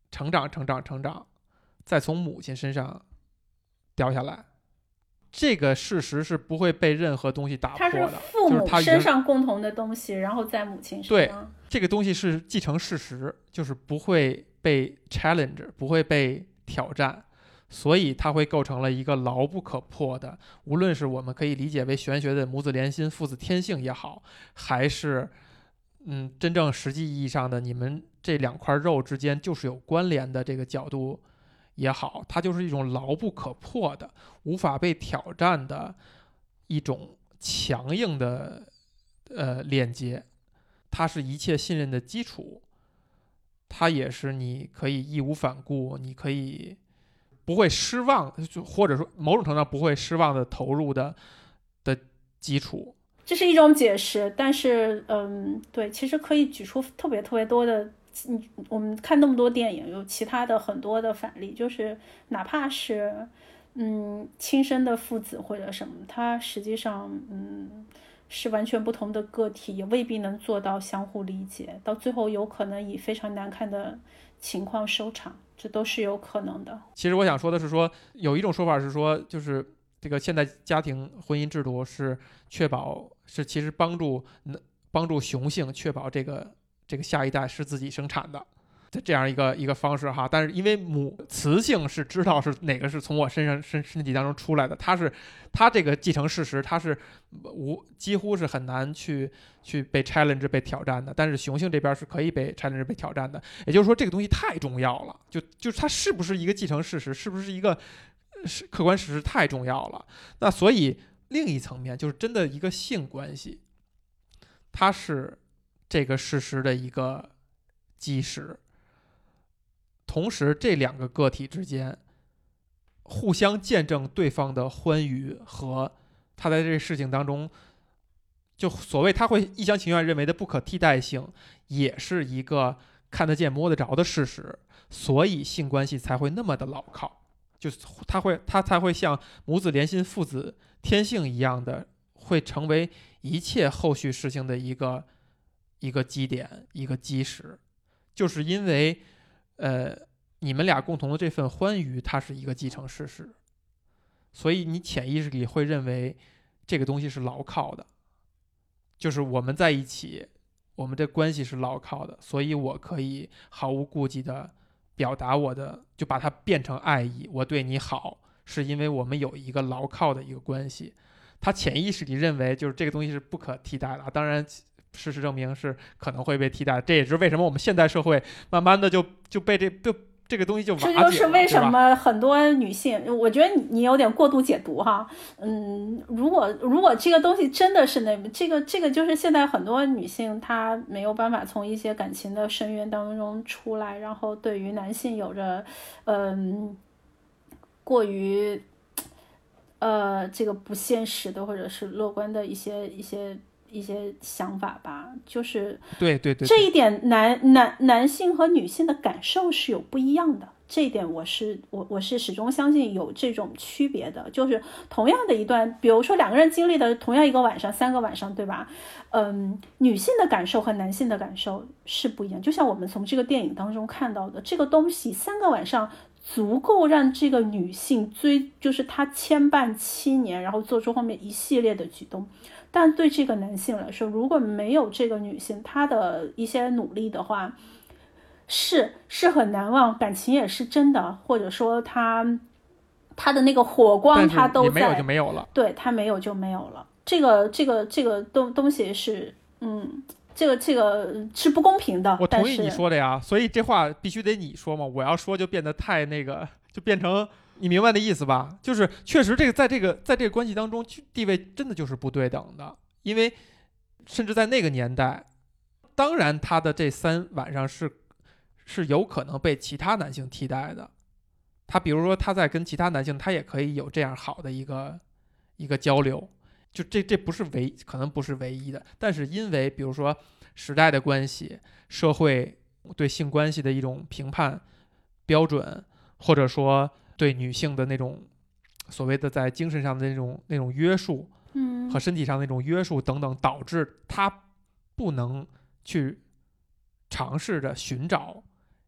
成长、成长、成长，再从母亲身上掉下来。这个事实是不会被任何东西打破的，是父母身上共同的东西，然后在母亲身上。对，这个东西是继承事实，就是不会被 challenge，不会被挑战，所以它会构成了一个牢不可破的。无论是我们可以理解为玄学的母子连心、父子天性也好，还是嗯真正实际意义上的你们这两块肉之间就是有关联的这个角度。也好，它就是一种牢不可破的、无法被挑战的一种强硬的呃链接，它是一切信任的基础，它也是你可以义无反顾、你可以不会失望，就或者说某种程度上不会失望的投入的的基础。这是一种解释，但是嗯，对，其实可以举出特别特别多的。嗯，我们看那么多电影，有其他的很多的反例，就是哪怕是，嗯，亲生的父子或者什么，他实际上，嗯，是完全不同的个体，也未必能做到相互理解，到最后有可能以非常难看的情况收场，这都是有可能的。其实我想说的是说，有一种说法是说，就是这个现代家庭婚姻制度是确保是其实帮助帮助雄性确保这个这个下一代是自己生产的。这这样一个一个方式哈，但是因为母雌性是知道是哪个是从我身上身身体当中出来的，它是它这个继承事实，它是无几乎是很难去去被 challenge 被挑战的。但是雄性这边是可以被 challenge 被挑战的，也就是说这个东西太重要了，就就它是不是一个继承事实，是不是一个是客观事实太重要了。那所以另一层面就是真的一个性关系，它是这个事实的一个基石。同时，这两个个体之间互相见证对方的欢愉和他在这事情当中，就所谓他会一厢情愿认为的不可替代性，也是一个看得见摸得着的事实。所以性关系才会那么的牢靠，就是他会他才会像母子连心、父子天性一样的，会成为一切后续事情的一个一个基点、一个基石，就是因为。呃，你们俩共同的这份欢愉，它是一个继承事实，所以你潜意识里会认为这个东西是牢靠的，就是我们在一起，我们的关系是牢靠的，所以我可以毫无顾忌的表达我的，就把它变成爱意。我对你好，是因为我们有一个牢靠的一个关系。他潜意识里认为，就是这个东西是不可替代的。当然。事实证明是可能会被替代，这也是为什么我们现代社会慢慢的就就被这就这个东西就这就是为什么很多女性，我觉得你有点过度解读哈。嗯，如果如果这个东西真的是那这个这个就是现在很多女性她没有办法从一些感情的深渊当中出来，然后对于男性有着嗯过于呃这个不现实的或者是乐观的一些一些。一些想法吧，就是对对对，这一点男男男性和女性的感受是有不一样的，这一点我是我我是始终相信有这种区别的，就是同样的一段，比如说两个人经历的同样一个晚上，三个晚上，对吧？嗯，女性的感受和男性的感受是不一样，就像我们从这个电影当中看到的，这个东西三个晚上足够让这个女性追，就是她牵绊七年，然后做出后面一系列的举动。但对这个男性来说，如果没有这个女性她的一些努力的话，是是很难忘，感情也是真的，或者说他他的那个火光他都在，没有就没有了，对他没有就没有了。这个这个这个东东西是，嗯，这个这个是不公平的。我同意你说的呀，所以这话必须得你说嘛，我要说就变得太那个，就变成。你明白的意思吧？就是确实，这个在这个在这个关系当中，地位真的就是不对等的。因为甚至在那个年代，当然他的这三晚上是是有可能被其他男性替代的。他比如说他在跟其他男性，他也可以有这样好的一个一个交流。就这这不是唯可能不是唯一的，但是因为比如说时代的关系，社会对性关系的一种评判标准，或者说。对女性的那种所谓的在精神上的那种那种约束，嗯，和身体上那种约束等等，导致她不能去尝试着寻找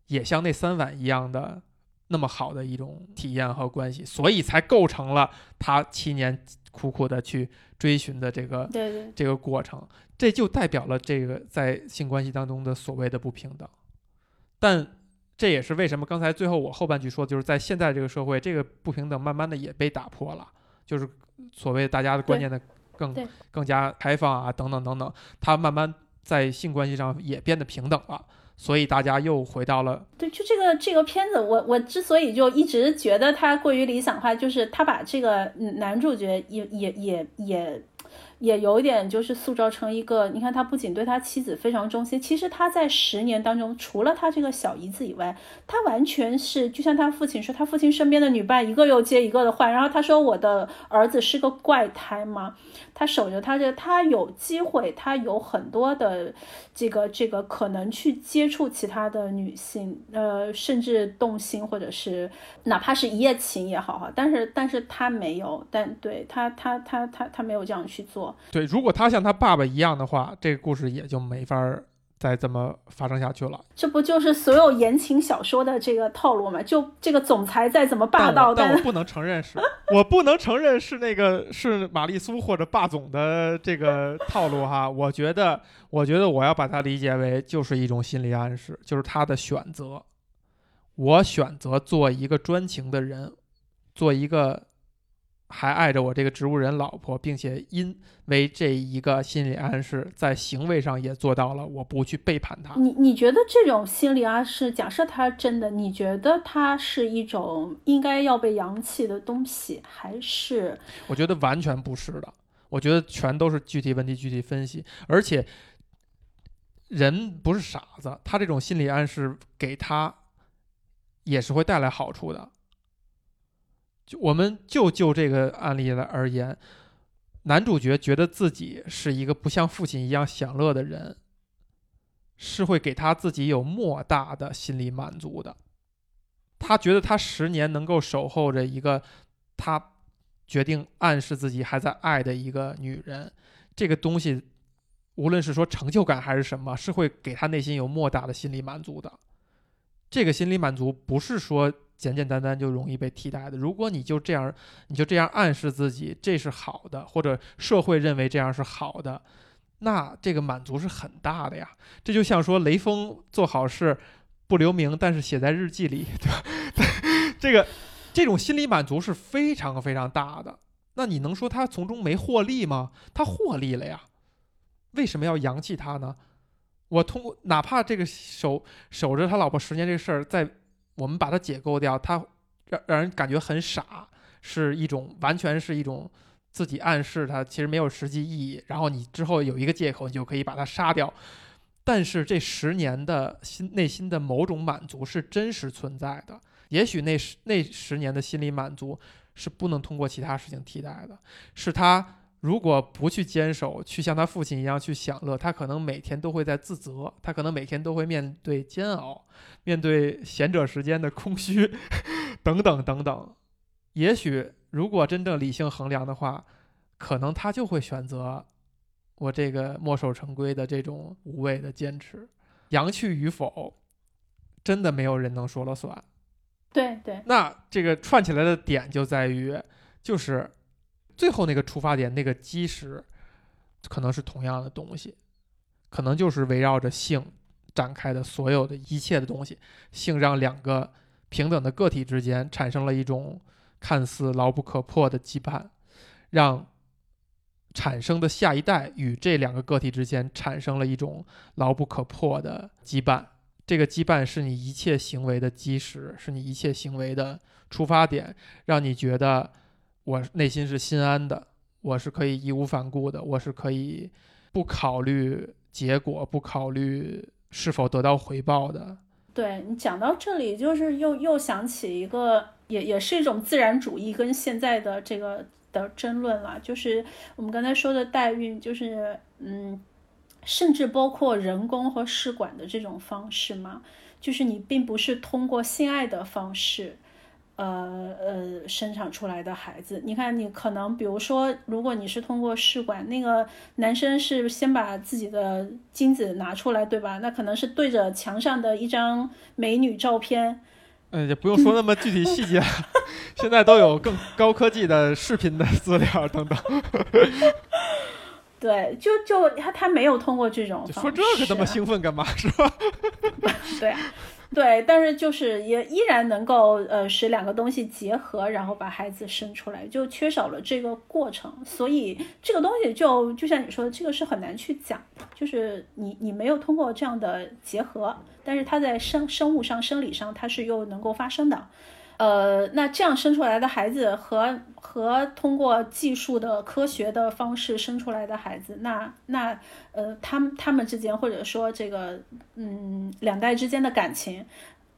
也像那三碗一样的那么好的一种体验和关系，所以才构成了他七年苦苦的去追寻的这个对对这个过程。这就代表了这个在性关系当中的所谓的不平等，但。这也是为什么刚才最后我后半句说，就是在现在这个社会，这个不平等慢慢的也被打破了，就是所谓大家的观念的更更加开放啊，等等等等，它慢慢在性关系上也变得平等了，所以大家又回到了对，就这个这个片子，我我之所以就一直觉得它过于理想化，就是他把这个男主角也也也也。也有点就是塑造成一个，你看他不仅对他妻子非常忠心，其实他在十年当中，除了他这个小姨子以外，他完全是就像他父亲说，他父亲身边的女伴一个又接一个的换，然后他说我的儿子是个怪胎嘛，他守着他这，他有机会，他有很多的这个这个可能去接触其他的女性，呃，甚至动心或者是哪怕是一夜情也好哈，但是但是他没有，但对他他他他他没有这样去做。说。对，如果他像他爸爸一样的话，这个故事也就没法儿再这么发生下去了。这不就是所有言情小说的这个套路吗？就这个总裁再怎么霸道，但我但但我不能承认是，我不能承认是那个是玛丽苏或者霸总的这个套路哈。我觉得，我觉得我要把它理解为就是一种心理暗示，就是他的选择。我选择做一个专情的人，做一个还爱着我这个植物人老婆，并且因为这一个心理暗示，在行为上也做到了我不去背叛他。你你觉得这种心理暗示，假设它真的，你觉得它是一种应该要被扬弃的东西，还是我觉得完全不是的，我觉得全都是具体问题具体分析，而且人不是傻子，他这种心理暗示给他也是会带来好处的。就我们就就这个案例来而言，男主角觉得自己是一个不像父亲一样享乐的人，是会给他自己有莫大的心理满足的。他觉得他十年能够守候着一个他决定暗示自己还在爱的一个女人，这个东西，无论是说成就感还是什么，是会给他内心有莫大的心理满足的。这个心理满足不是说简简单单就容易被替代的。如果你就这样，你就这样暗示自己这是好的，或者社会认为这样是好的，那这个满足是很大的呀。这就像说雷锋做好事不留名，但是写在日记里，对吧？这个这种心理满足是非常非常大的。那你能说他从中没获利吗？他获利了呀。为什么要扬弃他呢？我通过哪怕这个守守着他老婆十年这事儿，在我们把它解构掉，它让让人感觉很傻，是一种完全是一种自己暗示它其实没有实际意义，然后你之后有一个借口，你就可以把它杀掉。但是这十年的心内心的某种满足是真实存在的，也许那十那十年的心理满足是不能通过其他事情替代的，是他如果不去坚守，去像他父亲一样去享乐，他可能每天都会在自责，他可能每天都会面对煎熬，面对闲者时间的空虚，等等等等。也许如果真正理性衡量的话，可能他就会选择我这个墨守成规的这种无谓的坚持，阳去与否，真的没有人能说了算。对对，那这个串起来的点就在于，就是最后那个出发点那个基石，可能是同样的东西，可能就是围绕着性展开的所有的一切的东西。性让两个平等的个体之间产生了一种看似牢不可破的羁绊，让产生的下一代与这两个个体之间产生了一种牢不可破的羁绊。这个羁绊是你一切行为的基石，是你一切行为的出发点，让你觉得我内心是心安的，我是可以义无反顾的，我是可以不考虑结果，不考虑是否得到回报的。对你讲到这里，就是又又想起一个，也也是一种自然主义跟现在的这个的争论了，就是我们刚才说的代孕，就是嗯。甚至包括人工和试管的这种方式嘛，就是你并不是通过性爱的方式，呃呃生产出来的孩子。你看，你可能比如说，如果你是通过试管，那个男生是先把自己的精子拿出来，对吧？那可能是对着墙上的一张美女照片。嗯，也不用说那么具体细节，现在都有更高科技的视频的资料等等。对，就就他他没有通过这种说这个这么兴奋干嘛是吧？对，对，但是就是也依然能够呃使两个东西结合，然后把孩子生出来，就缺少了这个过程，所以这个东西就就像你说的，这个是很难去讲，就是你你没有通过这样的结合，但是它在生生物上、生理上它是又能够发生的。呃，那这样生出来的孩子和和通过技术的科学的方式生出来的孩子，那那呃，他们他们之间或者说这个嗯两代之间的感情，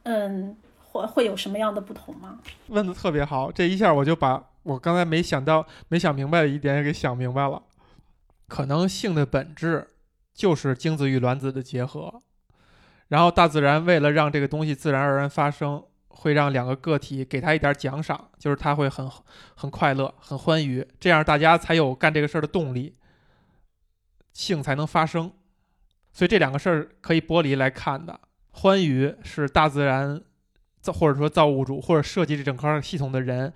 嗯，会会有什么样的不同吗？问的特别好，这一下我就把我刚才没想到、没想明白的一点也给想明白了。可能性的本质就是精子与卵子的结合，然后大自然为了让这个东西自然而然发生。会让两个个体给他一点奖赏，就是他会很很快乐、很欢愉，这样大家才有干这个事儿的动力。性才能发生。所以这两个事儿可以剥离来看的。欢愉是大自然造或者说造物主或者设计这整个系统的人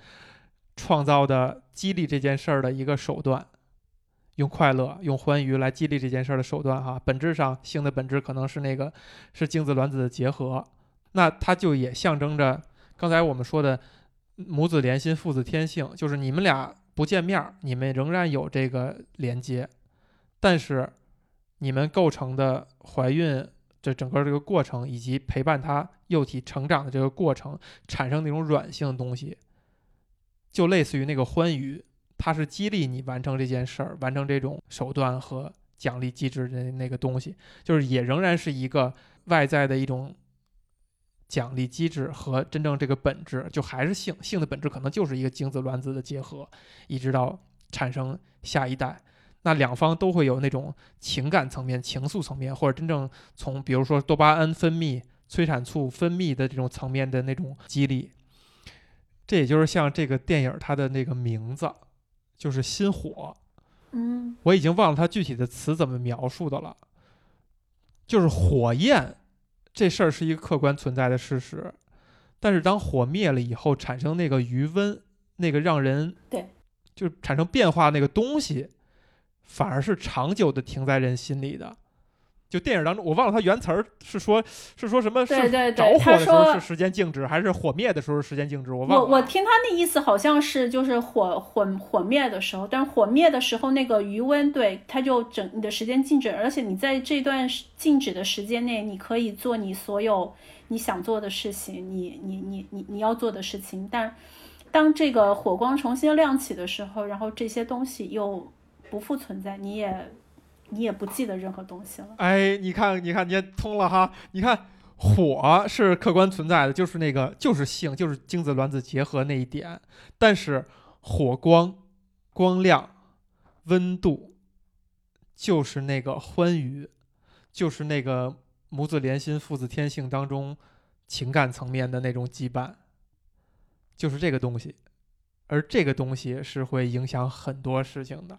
创造的激励这件事儿的一个手段，用快乐、用欢愉来激励这件事儿的手段哈。本质上性的本质可能是那个是精子卵子的结合，那它就也象征着刚才我们说的母子连心、父子天性，就是你们俩不见面，你们仍然有这个连接，但是你们构成的怀孕。这整个这个过程，以及陪伴他幼体成长的这个过程，产生那种软性的东西，就类似于那个欢愉，它是激励你完成这件事儿、完成这种手段和奖励机制的那个东西，就是也仍然是一个外在的一种奖励机制和真正这个本质，就还是性，性的本质可能就是一个精子卵子的结合，一直到产生下一代。那两方都会有那种情感层面、情愫层面，或者真正从比如说多巴胺分泌、催产素分泌的这种层面的那种激励。这也就是像这个电影它的那个名字，就是心火。嗯，我已经忘了它具体的词怎么描述的了。就是火焰这事儿是一个客观存在的事实，但是当火灭了以后，产生那个余温，那个让人对，就产生变化那个东西。反而是长久的停在人心里的，就电影当中，我忘了他原词儿是说，是说什么？对对对，着火的时候是时间静止，还是火灭的时候时间静止？我忘了。我我听他那意思好像是就是火火火灭的时候，但是火灭的时候那个余温，对，它就整你的时间静止，而且你在这段静止的时间内，你可以做你所有你想做的事情，你你你你你要做的事情。但当这个火光重新亮起的时候，然后这些东西又。不复存在，你也，你也不记得任何东西了。哎，你看，你看，你也通了哈。你看，火是客观存在的，就是那个，就是性，就是精子卵子结合那一点。但是火光、光亮、温度，就是那个欢愉，就是那个母子连心、父子天性当中情感层面的那种羁绊，就是这个东西。而这个东西是会影响很多事情的。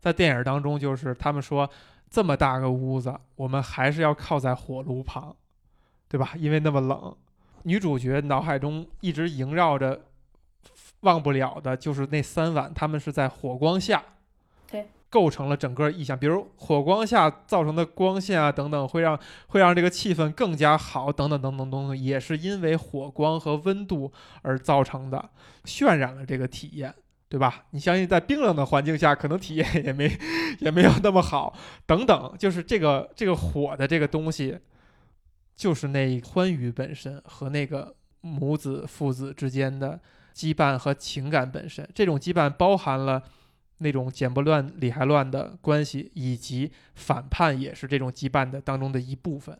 在电影当中，就是他们说这么大个屋子，我们还是要靠在火炉旁，对吧？因为那么冷。女主角脑海中一直萦绕着、忘不了的，就是那三晚，他们是在火光下，对，构成了整个意象。比如火光下造成的光线啊，等等，会让会让这个气氛更加好，等等等等等等，也是因为火光和温度而造成的，渲染了这个体验。对吧？你相信在冰冷的环境下，可能体验也没也没有那么好。等等，就是这个这个火的这个东西，就是那欢愉本身和那个母子父子之间的羁绊和情感本身。这种羁绊包含了那种剪不乱理还乱的关系，以及反叛也是这种羁绊的当中的一部分。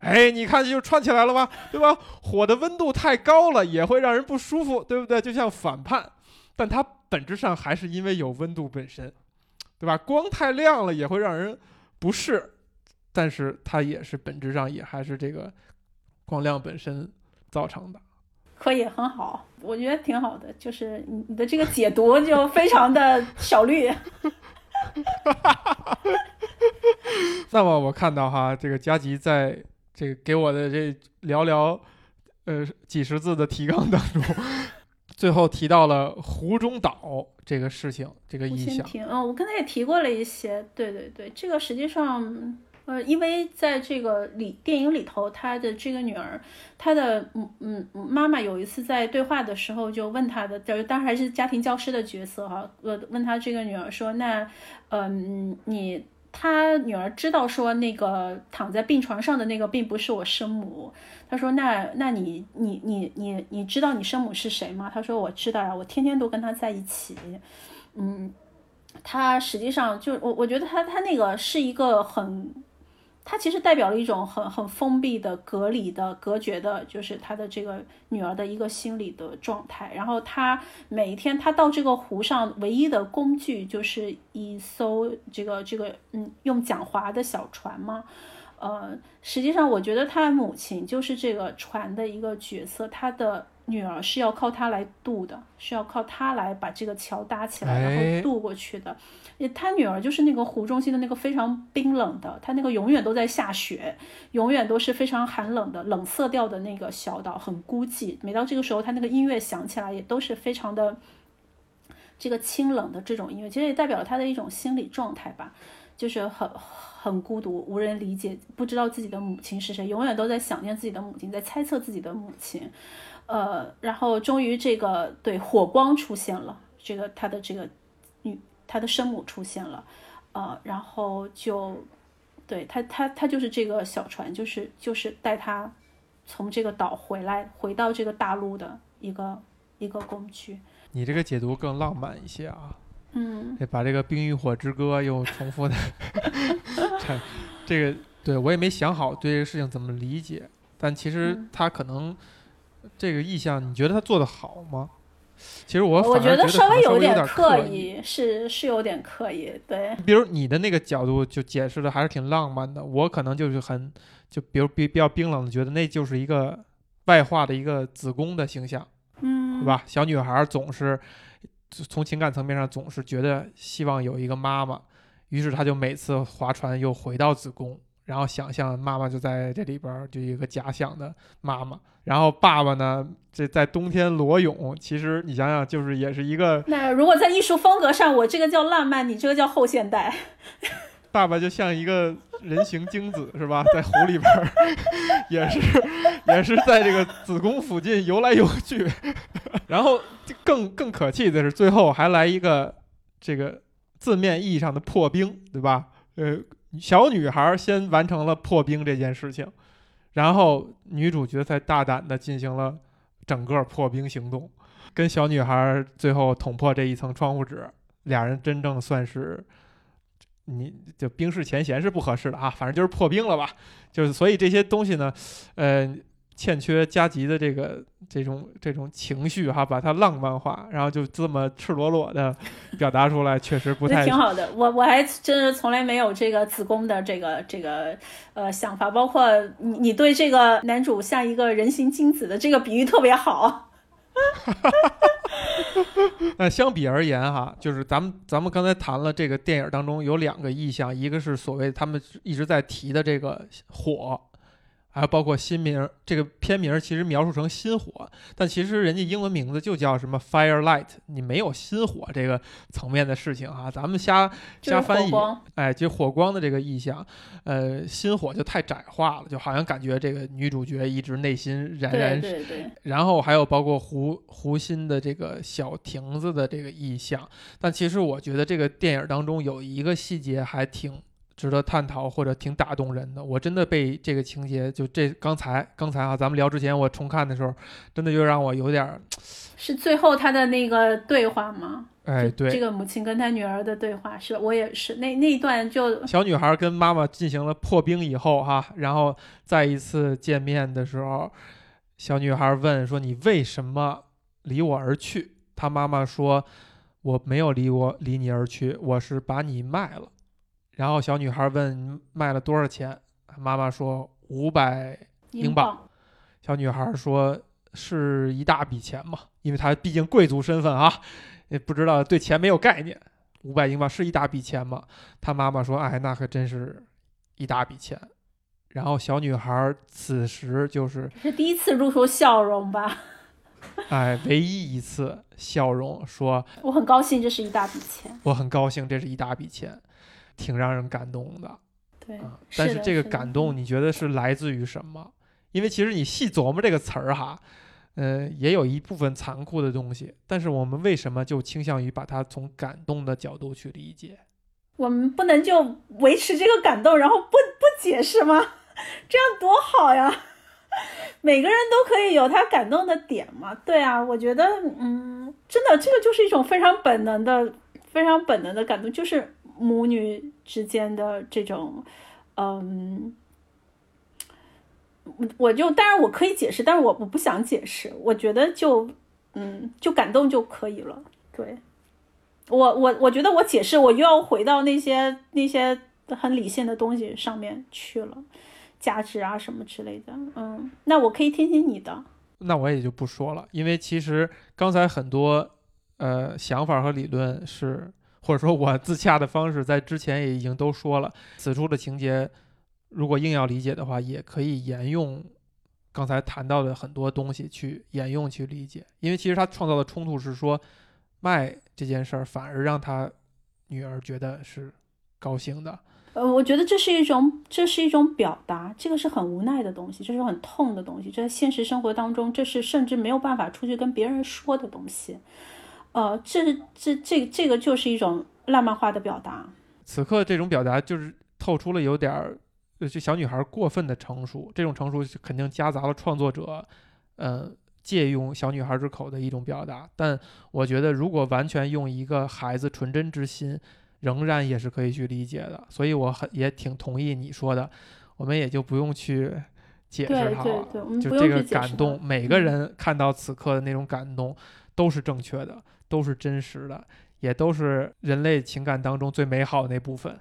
哎，你看就串起来了吧？对吧？火的温度太高了，也会让人不舒服，对不对？就像反叛。但它本质上还是因为有温度本身，对吧？光太亮了也会让人不适，但是它也是本质上也还是这个光亮本身造成的。可以很好，我觉得挺好的，就是你你的这个解读就非常的小绿。那么我看到哈，这个佳吉在这个给我的这寥寥呃几十字的提纲当中。最后提到了湖中岛这个事情，这个意象。嗯，我刚才也提过了一些。对对对，这个实际上，呃，因为在这个里电影里头，他的这个女儿，她的嗯嗯妈妈有一次在对话的时候就问她的，就是当然还是家庭教师的角色哈，呃，问她这个女儿说，那，嗯，你。他女儿知道说那个躺在病床上的那个并不是我生母。他说：“那那你你你你你知道你生母是谁吗？”他说：“我知道呀，我天天都跟他在一起。”嗯，他实际上就我我觉得他他那个是一个很。他其实代表了一种很很封闭的、隔离的、隔绝的，就是他的这个女儿的一个心理的状态。然后他每一天，他到这个湖上唯一的工具就是一艘这个这个嗯用桨划的小船嘛。呃，实际上我觉得他母亲就是这个船的一个角色，他的女儿是要靠他来渡的，是要靠他来把这个桥搭起来，哎然后渡过去的。也他女儿就是那个湖中心的那个非常冰冷的，他那个永远都在下雪，永远都是非常寒冷的冷色调的那个小岛，很孤寂。每到这个时候，他那个音乐响起来，也都是非常的这个清冷的这种音乐，其实也代表了他的一种心理状态吧，就是很很孤独，无人理解，不知道自己的母亲是谁，永远都在想念自己的母亲，在猜测自己的母亲。呃，然后终于这个对火光出现了，这个他的这个女他的生母出现了，呃，然后就对他他他就是这个小船，就是就是带他从这个岛回来，回到这个大陆的一个一个工具。你这个解读更浪漫一些啊，嗯。得把这个《冰与火之歌》又重复的这 这个，对我也没想好对这个事情怎么理解，但其实嗯。他可能这个意向，你觉得他做的好吗？其实我我觉得稍微有点刻意，是是有点刻意，对，比如你的那个角度就解释的还是挺浪漫的，我可能就是很就比如比比较冰冷的，觉得那就是一个外化的一个子宫的形象，嗯，对？吧？小女孩总是从情感层面上总是觉得希望有一个妈妈，于是她就每次划船又回到子宫，然后想象妈妈就在这里边儿，就有一个假想的妈妈。然后爸爸呢，这在冬天裸泳，其实你想想，就是也是一个那如果在艺术风格上，我这个叫浪漫，你这个叫后现代。爸爸就像一个人形精子是吧，在湖里边儿，也是也是在这个子宫附近游来游去。然后更更可气的是，最后还来一个这个字面意义上的破冰，对吧？呃，小女孩先完成了破冰这件事情，然后女主角才大胆的进行了整个破冰行动，跟小女孩最后捅破这一层窗户纸，俩人真正算是。你就冰释前嫌是不合适的啊，反正就是破冰了吧，就是所以这些东西呢，呃，欠缺加急的这个这种这种情绪哈，把它浪漫化，然后就这么赤裸裸的 表达出来，确实不太挺好的。我我还真是从来没有这个子宫的这个这个呃想法，包括你你对这个男主像一个人形精子的这个比喻特别好。那相比而言哈，就是咱们咱们刚才谈了这个电影当中有两个意象，一个是所谓他们一直在提的这个火，还有包括新名儿这个片名儿其实描述成心火，但其实人家英文名字就叫什么 Firelight，你没有心火这个层面的事情啊，咱们瞎瞎翻译，哎，就火光的这个意象，呃，心火就太窄化了，就好像感觉这个女主角一直内心燃对燃对对，然后还有包括湖湖心的这个小亭子的这个意象，但其实我觉得这个电影当中有一个细节还挺值得探讨或者挺打动人的。我真的被这个情节，就这刚才刚才啊，咱们聊之前我重看的时候，真的就让我有点儿，是最后他的那个对话吗？哎，对这，个母亲跟他女儿的对话，是我也是那那一段就小女孩跟妈妈进行了破冰以后哈，然后再一次见面的时候，小女孩问说：“你为什么离我而去？”她妈妈说：“我没有离我离你而去，我是把你卖了。”然后小女孩问：“卖了多少钱？”妈妈说：“五百。”英镑镑。小女孩说：“是一大笔钱嘛，因为她毕竟贵族身份啊，也不知道对钱没有概念。五百英镑是一大笔钱吗？”她妈妈说：“哎，那可真是一大笔钱。”然后小女孩此时就是是第一次露出笑容吧？哎，唯一一次笑容，说我很高兴，这是一大笔钱。我很高兴，这是一大笔钱，挺让人感动的。对，啊，但是这个感动，你觉得是来自于什么？因为其实你细琢磨这个词儿哈，呃，也有一部分残酷的东西，但是我们为什么就倾向于把它从感动的角度去理解？我们不能就维持这个感动，然后不不解释吗？这样多好呀！每个人都可以有他感动的点嘛。对啊，我觉得，嗯，真的，这个就是一种非常本能的、非常本能的感动，就是母女之间的这种，嗯，我就当然我可以解释，但是我我不想解释，我觉得就，嗯，就感动就可以了。对。我我我觉得我解释，我又要回到那些那些很理性的东西上面去了，价值啊什么之类的。嗯，那我可以听听你的。那我也就不说了，因为其实刚才很多呃想法和理论是，或者说我自洽的方式，在之前也已经都说了。此处的情节，如果硬要理解的话，也可以沿用刚才谈到的很多东西去沿用去理解。因为其实他创造的冲突是说，卖这件事儿反而让他女儿觉得是高兴的。呃，我觉得这是一种，这是一种表达，这个是很无奈的东西，这是很痛的东西，这在现实生活当中，这是甚至没有办法出去跟别人说的东西。呃，这这这这个就是一种浪漫化的表达。此刻这种表达就是透出了有点儿，就小女孩过分的成熟，这种成熟肯定夹杂了创作者，呃，借用小女孩之口的一种表达。但我觉得，如果完全用一个孩子纯真之心。仍然也是可以去理解的，所以我很也挺同意你说的，我们也就不用去解释它了。就这个感动，每个人看到此刻的那种感动，都是正确的，都是真实的，也都是人类情感当中最美好的那部分。